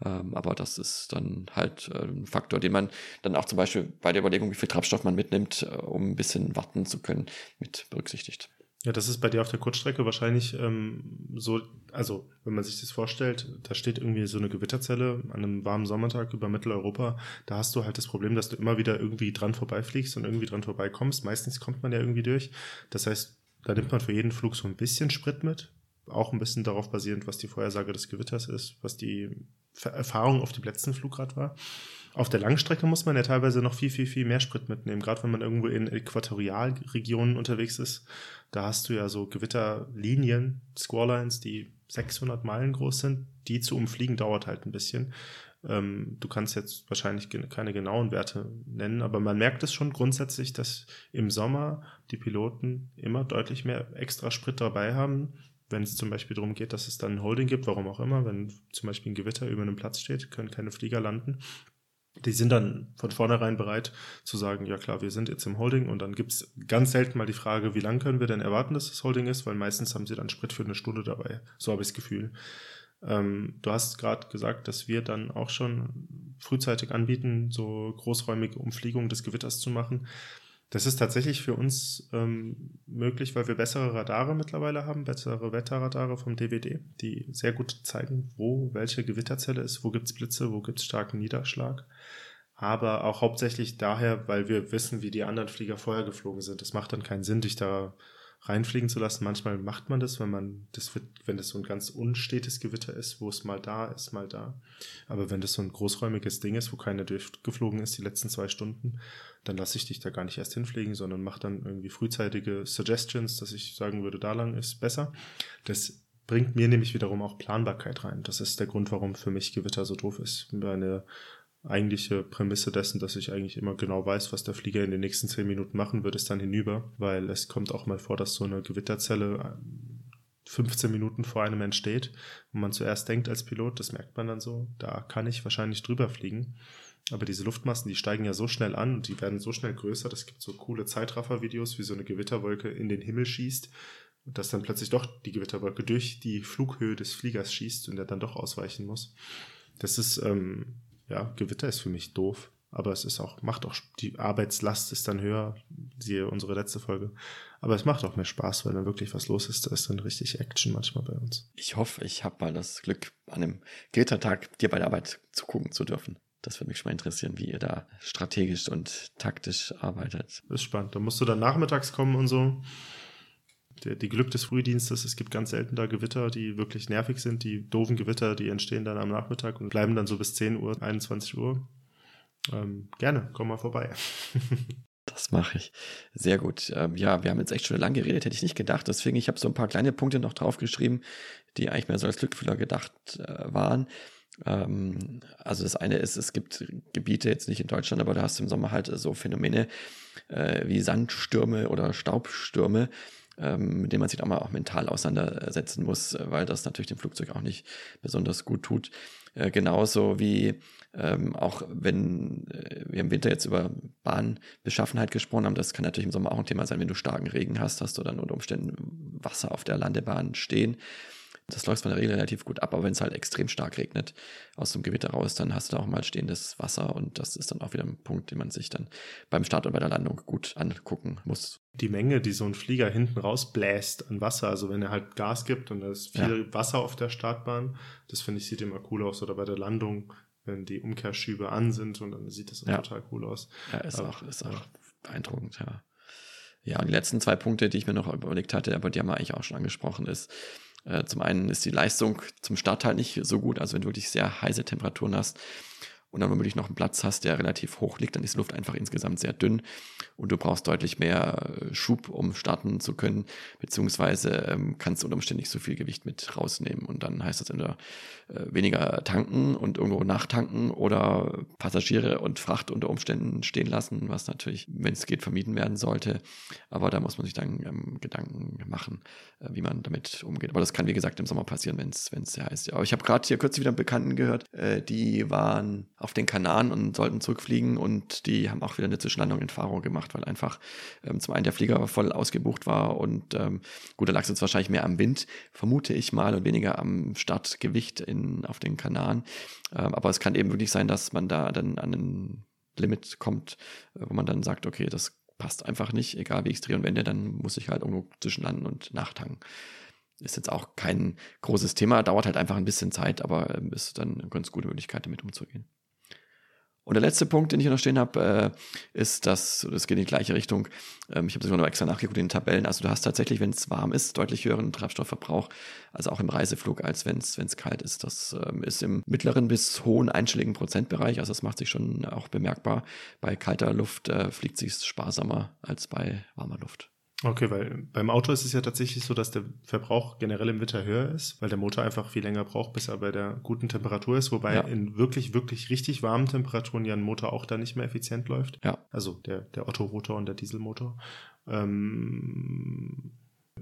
Ähm, aber das ist dann halt äh, ein Faktor, den man dann auch zum Beispiel bei der Überlegung, wie viel Treibstoff man mitnimmt, äh, um ein bisschen warten zu können, mit berücksichtigt. Ja, das ist bei dir auf der Kurzstrecke wahrscheinlich ähm, so, also wenn man sich das vorstellt, da steht irgendwie so eine Gewitterzelle an einem warmen Sommertag über Mitteleuropa, da hast du halt das Problem, dass du immer wieder irgendwie dran vorbeifliegst und irgendwie dran vorbeikommst. Meistens kommt man ja irgendwie durch. Das heißt, da nimmt man für jeden Flug so ein bisschen Sprit mit, auch ein bisschen darauf basierend, was die Vorhersage des Gewitters ist, was die Erfahrung auf dem letzten Flug gerade war. Auf der Langstrecke muss man ja teilweise noch viel, viel, viel mehr Sprit mitnehmen. Gerade wenn man irgendwo in Äquatorialregionen unterwegs ist, da hast du ja so Gewitterlinien, Squalines, die 600 Meilen groß sind. Die zu umfliegen dauert halt ein bisschen. Ähm, du kannst jetzt wahrscheinlich keine genauen Werte nennen, aber man merkt es schon grundsätzlich, dass im Sommer die Piloten immer deutlich mehr extra Sprit dabei haben, wenn es zum Beispiel darum geht, dass es dann ein Holding gibt, warum auch immer, wenn zum Beispiel ein Gewitter über einem Platz steht, können keine Flieger landen. Die sind dann von vornherein bereit zu sagen, ja klar, wir sind jetzt im Holding und dann gibt es ganz selten mal die Frage, wie lange können wir denn erwarten, dass das Holding ist, weil meistens haben sie dann Sprit für eine Stunde dabei. So habe ich das Gefühl. Ähm, du hast gerade gesagt, dass wir dann auch schon frühzeitig anbieten, so großräumige Umfliegungen des Gewitters zu machen. Das ist tatsächlich für uns ähm, möglich, weil wir bessere Radare mittlerweile haben, bessere Wetterradare vom DWD, die sehr gut zeigen, wo welche Gewitterzelle ist, wo gibt es Blitze, wo gibt es starken Niederschlag. Aber auch hauptsächlich daher, weil wir wissen, wie die anderen Flieger vorher geflogen sind. Es macht dann keinen Sinn, dich da reinfliegen zu lassen. Manchmal macht man das, wenn man das wird, wenn das so ein ganz unstetes Gewitter ist, wo es mal da ist, mal da. Aber wenn das so ein großräumiges Ding ist, wo keiner durchgeflogen ist die letzten zwei Stunden, dann lasse ich dich da gar nicht erst hinfliegen, sondern mache dann irgendwie frühzeitige Suggestions, dass ich sagen würde, da lang ist besser. Das bringt mir nämlich wiederum auch Planbarkeit rein. Das ist der Grund, warum für mich Gewitter so doof ist. Meine eigentliche Prämisse dessen, dass ich eigentlich immer genau weiß, was der Flieger in den nächsten zehn Minuten machen wird, ist dann hinüber, weil es kommt auch mal vor, dass so eine Gewitterzelle 15 äh, Minuten vor einem entsteht und man zuerst denkt als Pilot, das merkt man dann so, da kann ich wahrscheinlich drüber fliegen. Aber diese Luftmassen, die steigen ja so schnell an und die werden so schnell größer. Das gibt so coole Zeitraffer-Videos, wie so eine Gewitterwolke in den Himmel schießt und dass dann plötzlich doch die Gewitterwolke durch die Flughöhe des Fliegers schießt und er dann doch ausweichen muss. Das ist ähm, ja, Gewitter ist für mich doof, aber es ist auch, macht auch, die Arbeitslast ist dann höher, siehe unsere letzte Folge. Aber es macht auch mehr Spaß, weil dann wirklich was los ist. Da ist dann richtig Action manchmal bei uns. Ich hoffe, ich habe mal das Glück, an einem Gewittertag dir bei der Arbeit zu gucken zu dürfen. Das würde mich schon mal interessieren, wie ihr da strategisch und taktisch arbeitet. Das ist spannend. Da musst du dann nachmittags kommen und so der, die Glück des Frühdienstes. Es gibt ganz selten da Gewitter, die wirklich nervig sind. Die doofen Gewitter, die entstehen dann am Nachmittag und bleiben dann so bis 10 Uhr, 21 Uhr. Ähm, gerne, komm mal vorbei. <laughs> Das mache ich. Sehr gut. Ähm, ja, wir haben jetzt echt schon lange geredet, hätte ich nicht gedacht. Deswegen, ich habe so ein paar kleine Punkte noch draufgeschrieben, die eigentlich mehr so als Glückfühler gedacht äh, waren. Ähm, also das eine ist, es gibt Gebiete, jetzt nicht in Deutschland, aber da hast du im Sommer halt so Phänomene äh, wie Sandstürme oder Staubstürme mit dem man sich auch mal auch mental auseinandersetzen muss, äh, weil das natürlich dem Flugzeug auch nicht besonders gut tut. Äh, genauso wie ähm, auch wenn äh, wir im Winter jetzt über Bahnbeschaffenheit gesprochen haben, das kann natürlich im Sommer auch ein Thema sein, wenn du starken Regen hast, hast du dann unter Umständen Wasser auf der Landebahn stehen. Das läuft von der Regel relativ gut ab, aber wenn es halt extrem stark regnet aus dem Gewitter raus, dann hast du auch mal stehendes Wasser und das ist dann auch wieder ein Punkt, den man sich dann beim Start und bei der Landung gut angucken muss. Die Menge, die so ein Flieger hinten rausbläst an Wasser, also wenn er halt Gas gibt und da ist viel ja. Wasser auf der Startbahn, das finde ich sieht immer cool aus oder bei der Landung, wenn die Umkehrschübe an sind und dann sieht das ja. total cool aus. Ja, ist aber, auch, ist auch beeindruckend, ja. Ja, und die letzten zwei Punkte, die ich mir noch überlegt hatte, aber die haben wir eigentlich auch schon angesprochen, ist, äh, zum einen ist die Leistung zum Start halt nicht so gut. Also wenn du wirklich sehr heiße Temperaturen hast, und dann womöglich noch einen Platz hast, der relativ hoch liegt, dann ist Luft einfach insgesamt sehr dünn und du brauchst deutlich mehr äh, Schub, um starten zu können, beziehungsweise ähm, kannst unter Umständen nicht so viel Gewicht mit rausnehmen und dann heißt das entweder äh, weniger tanken und irgendwo nachtanken oder Passagiere und Fracht unter Umständen stehen lassen, was natürlich, wenn es geht, vermieden werden sollte. Aber da muss man sich dann ähm, Gedanken machen, äh, wie man damit umgeht. Aber das kann, wie gesagt, im Sommer passieren, wenn es sehr heiß ist. Aber ich habe gerade hier kürzlich wieder einen Bekannten gehört, äh, die waren auf den Kanaren und sollten zurückfliegen und die haben auch wieder eine Zwischenlandung in Faro gemacht, weil einfach ähm, zum einen der Flieger voll ausgebucht war und ähm, gut, da lag es jetzt wahrscheinlich mehr am Wind, vermute ich mal, und weniger am Startgewicht in, auf den Kanaren. Ähm, aber es kann eben wirklich sein, dass man da dann an ein Limit kommt, äh, wo man dann sagt, okay, das passt einfach nicht, egal wie ich es drehe und wende, dann muss ich halt irgendwo zwischenlanden und nachtanken. Ist jetzt auch kein großes Thema, dauert halt einfach ein bisschen Zeit, aber ähm, ist dann eine ganz gute Möglichkeit, damit umzugehen. Und der letzte Punkt, den ich hier noch stehen habe, äh, ist, dass, das geht in die gleiche Richtung, ähm, ich habe sogar noch extra nachgeguckt in den Tabellen, also du hast tatsächlich, wenn es warm ist, deutlich höheren Treibstoffverbrauch, also auch im Reiseflug, als wenn es kalt ist. Das ähm, ist im mittleren bis hohen einstelligen Prozentbereich, also das macht sich schon auch bemerkbar. Bei kalter Luft äh, fliegt sich sparsamer als bei warmer Luft. Okay, weil beim Auto ist es ja tatsächlich so, dass der Verbrauch generell im Winter höher ist, weil der Motor einfach viel länger braucht, bis er bei der guten Temperatur ist, wobei ja. in wirklich, wirklich richtig warmen Temperaturen ja ein Motor auch da nicht mehr effizient läuft. Ja. Also der, der Otto-Rotor und der Dieselmotor. Ähm,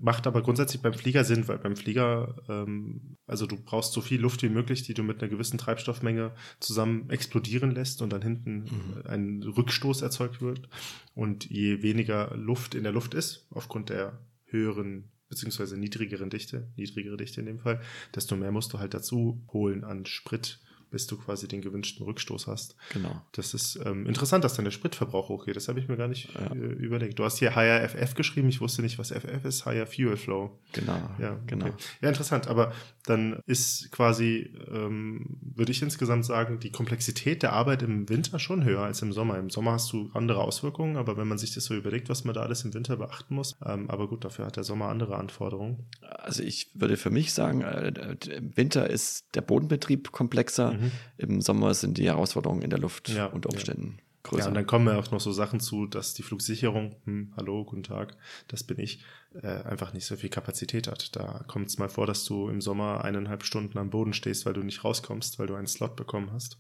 Macht aber grundsätzlich beim Flieger Sinn, weil beim Flieger, ähm, also du brauchst so viel Luft wie möglich, die du mit einer gewissen Treibstoffmenge zusammen explodieren lässt und dann hinten mhm. ein Rückstoß erzeugt wird. Und je weniger Luft in der Luft ist, aufgrund der höheren beziehungsweise niedrigeren Dichte, niedrigere Dichte in dem Fall, desto mehr musst du halt dazu holen an Sprit bis du quasi den gewünschten Rückstoß hast. Genau. Das ist ähm, interessant, dass dann der Spritverbrauch hochgeht. Das habe ich mir gar nicht ja. äh, überlegt. Du hast hier Higher FF geschrieben. Ich wusste nicht, was FF ist. Higher Fuel Flow. Genau. Ja, genau. Okay. Ja, interessant. Aber dann ist quasi, ähm, würde ich insgesamt sagen, die Komplexität der Arbeit im Winter schon höher als im Sommer. Im Sommer hast du andere Auswirkungen, aber wenn man sich das so überlegt, was man da alles im Winter beachten muss, ähm, aber gut, dafür hat der Sommer andere Anforderungen. Also ich würde für mich sagen, äh, im Winter ist der Bodenbetrieb komplexer. Mhm. Mhm. Im Sommer sind die Herausforderungen in der Luft ja, unter Umständen ja. größer. Ja, und dann kommen ja auch noch so Sachen zu, dass die Flugsicherung, hm, hallo, guten Tag, das bin ich, äh, einfach nicht so viel Kapazität hat. Da kommt es mal vor, dass du im Sommer eineinhalb Stunden am Boden stehst, weil du nicht rauskommst, weil du einen Slot bekommen hast.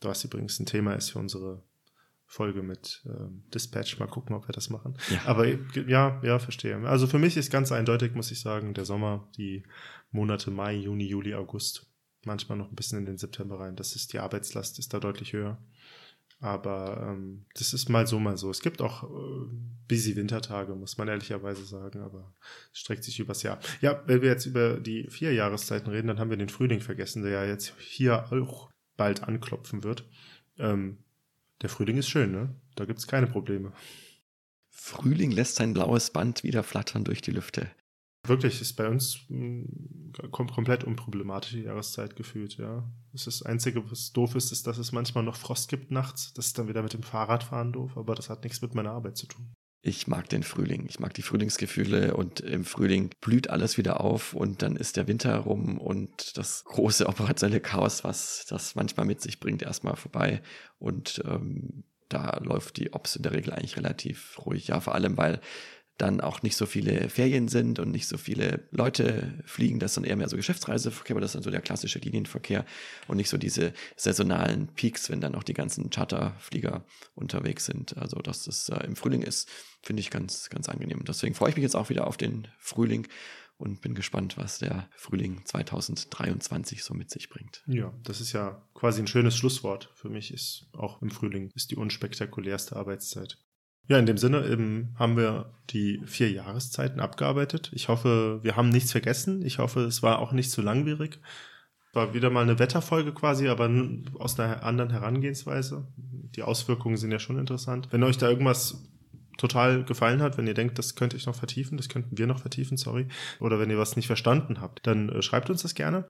Was übrigens ein Thema ist für unsere Folge mit ähm, Dispatch. Mal gucken, ob wir das machen. Ja. Aber ja, ja, verstehe. Also für mich ist ganz eindeutig, muss ich sagen, der Sommer, die Monate Mai, Juni, Juli, August manchmal noch ein bisschen in den September rein. Das ist die Arbeitslast ist da deutlich höher. Aber ähm, das ist mal so, mal so. Es gibt auch äh, busy Wintertage, muss man ehrlicherweise sagen, aber es streckt sich übers Jahr. Ja, wenn wir jetzt über die vier Jahreszeiten reden, dann haben wir den Frühling vergessen, der ja jetzt hier auch bald anklopfen wird. Ähm, der Frühling ist schön, ne? Da gibt es keine Probleme. Frühling lässt sein blaues Band wieder flattern durch die Lüfte. Wirklich, ist bei uns hm, komplett unproblematische Jahreszeit gefühlt, ja. Das, das Einzige, was doof ist, ist, dass es manchmal noch Frost gibt nachts. Das ist dann wieder mit dem Fahrradfahren doof, aber das hat nichts mit meiner Arbeit zu tun. Ich mag den Frühling. Ich mag die Frühlingsgefühle und im Frühling blüht alles wieder auf und dann ist der Winter rum und das große operationelle Chaos, was das manchmal mit sich bringt, erstmal vorbei. Und ähm, da läuft die Ops in der Regel eigentlich relativ ruhig. Ja, vor allem, weil dann auch nicht so viele Ferien sind und nicht so viele Leute fliegen. Das ist dann eher mehr so Geschäftsreiseverkehr, aber das ist dann so der klassische Linienverkehr und nicht so diese saisonalen Peaks, wenn dann auch die ganzen Charterflieger unterwegs sind. Also, dass das äh, im Frühling ist, finde ich ganz, ganz angenehm. Deswegen freue ich mich jetzt auch wieder auf den Frühling und bin gespannt, was der Frühling 2023 so mit sich bringt. Ja, das ist ja quasi ein schönes Schlusswort. Für mich ist auch im Frühling ist die unspektakulärste Arbeitszeit. Ja, in dem Sinne eben haben wir die vier Jahreszeiten abgearbeitet. Ich hoffe, wir haben nichts vergessen. Ich hoffe, es war auch nicht zu langwierig. War wieder mal eine Wetterfolge quasi, aber aus einer anderen Herangehensweise. Die Auswirkungen sind ja schon interessant. Wenn euch da irgendwas total gefallen hat, wenn ihr denkt, das könnte ich noch vertiefen, das könnten wir noch vertiefen, sorry, oder wenn ihr was nicht verstanden habt, dann äh, schreibt uns das gerne.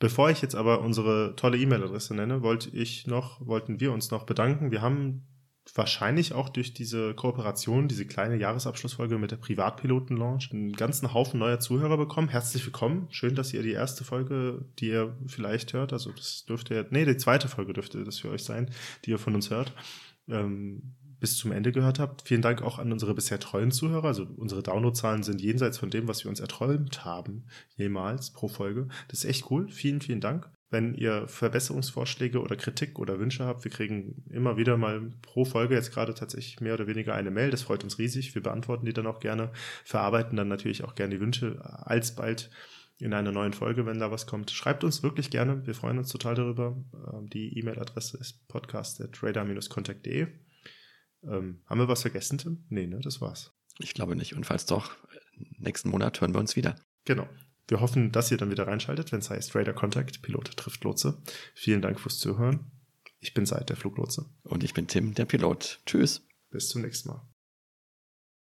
Bevor ich jetzt aber unsere tolle E-Mail-Adresse nenne, wollte ich noch, wollten wir uns noch bedanken. Wir haben wahrscheinlich auch durch diese Kooperation, diese kleine Jahresabschlussfolge mit der Privatpiloten-Launch, einen ganzen Haufen neuer Zuhörer bekommen. Herzlich willkommen. Schön, dass ihr die erste Folge, die ihr vielleicht hört, also das dürfte, nee, die zweite Folge dürfte das für euch sein, die ihr von uns hört, ähm, bis zum Ende gehört habt. Vielen Dank auch an unsere bisher treuen Zuhörer. Also unsere Downloadzahlen sind jenseits von dem, was wir uns erträumt haben, jemals pro Folge. Das ist echt cool. Vielen, vielen Dank wenn ihr Verbesserungsvorschläge oder Kritik oder Wünsche habt. Wir kriegen immer wieder mal pro Folge jetzt gerade tatsächlich mehr oder weniger eine Mail. Das freut uns riesig. Wir beantworten die dann auch gerne, verarbeiten dann natürlich auch gerne die Wünsche alsbald in einer neuen Folge, wenn da was kommt. Schreibt uns wirklich gerne. Wir freuen uns total darüber. Ähm, die E-Mail-Adresse ist podcast.radar-contact.de. Ähm, haben wir was vergessen, Tim? Nee, ne? Das war's. Ich glaube nicht. Und falls doch, nächsten Monat hören wir uns wieder. Genau. Wir hoffen, dass ihr dann wieder reinschaltet, wenn es heißt Radar Contact, Pilot trifft Lotse. Vielen Dank fürs Zuhören. Ich bin Seid, der Fluglotse. Und ich bin Tim, der Pilot. Tschüss. Bis zum nächsten Mal.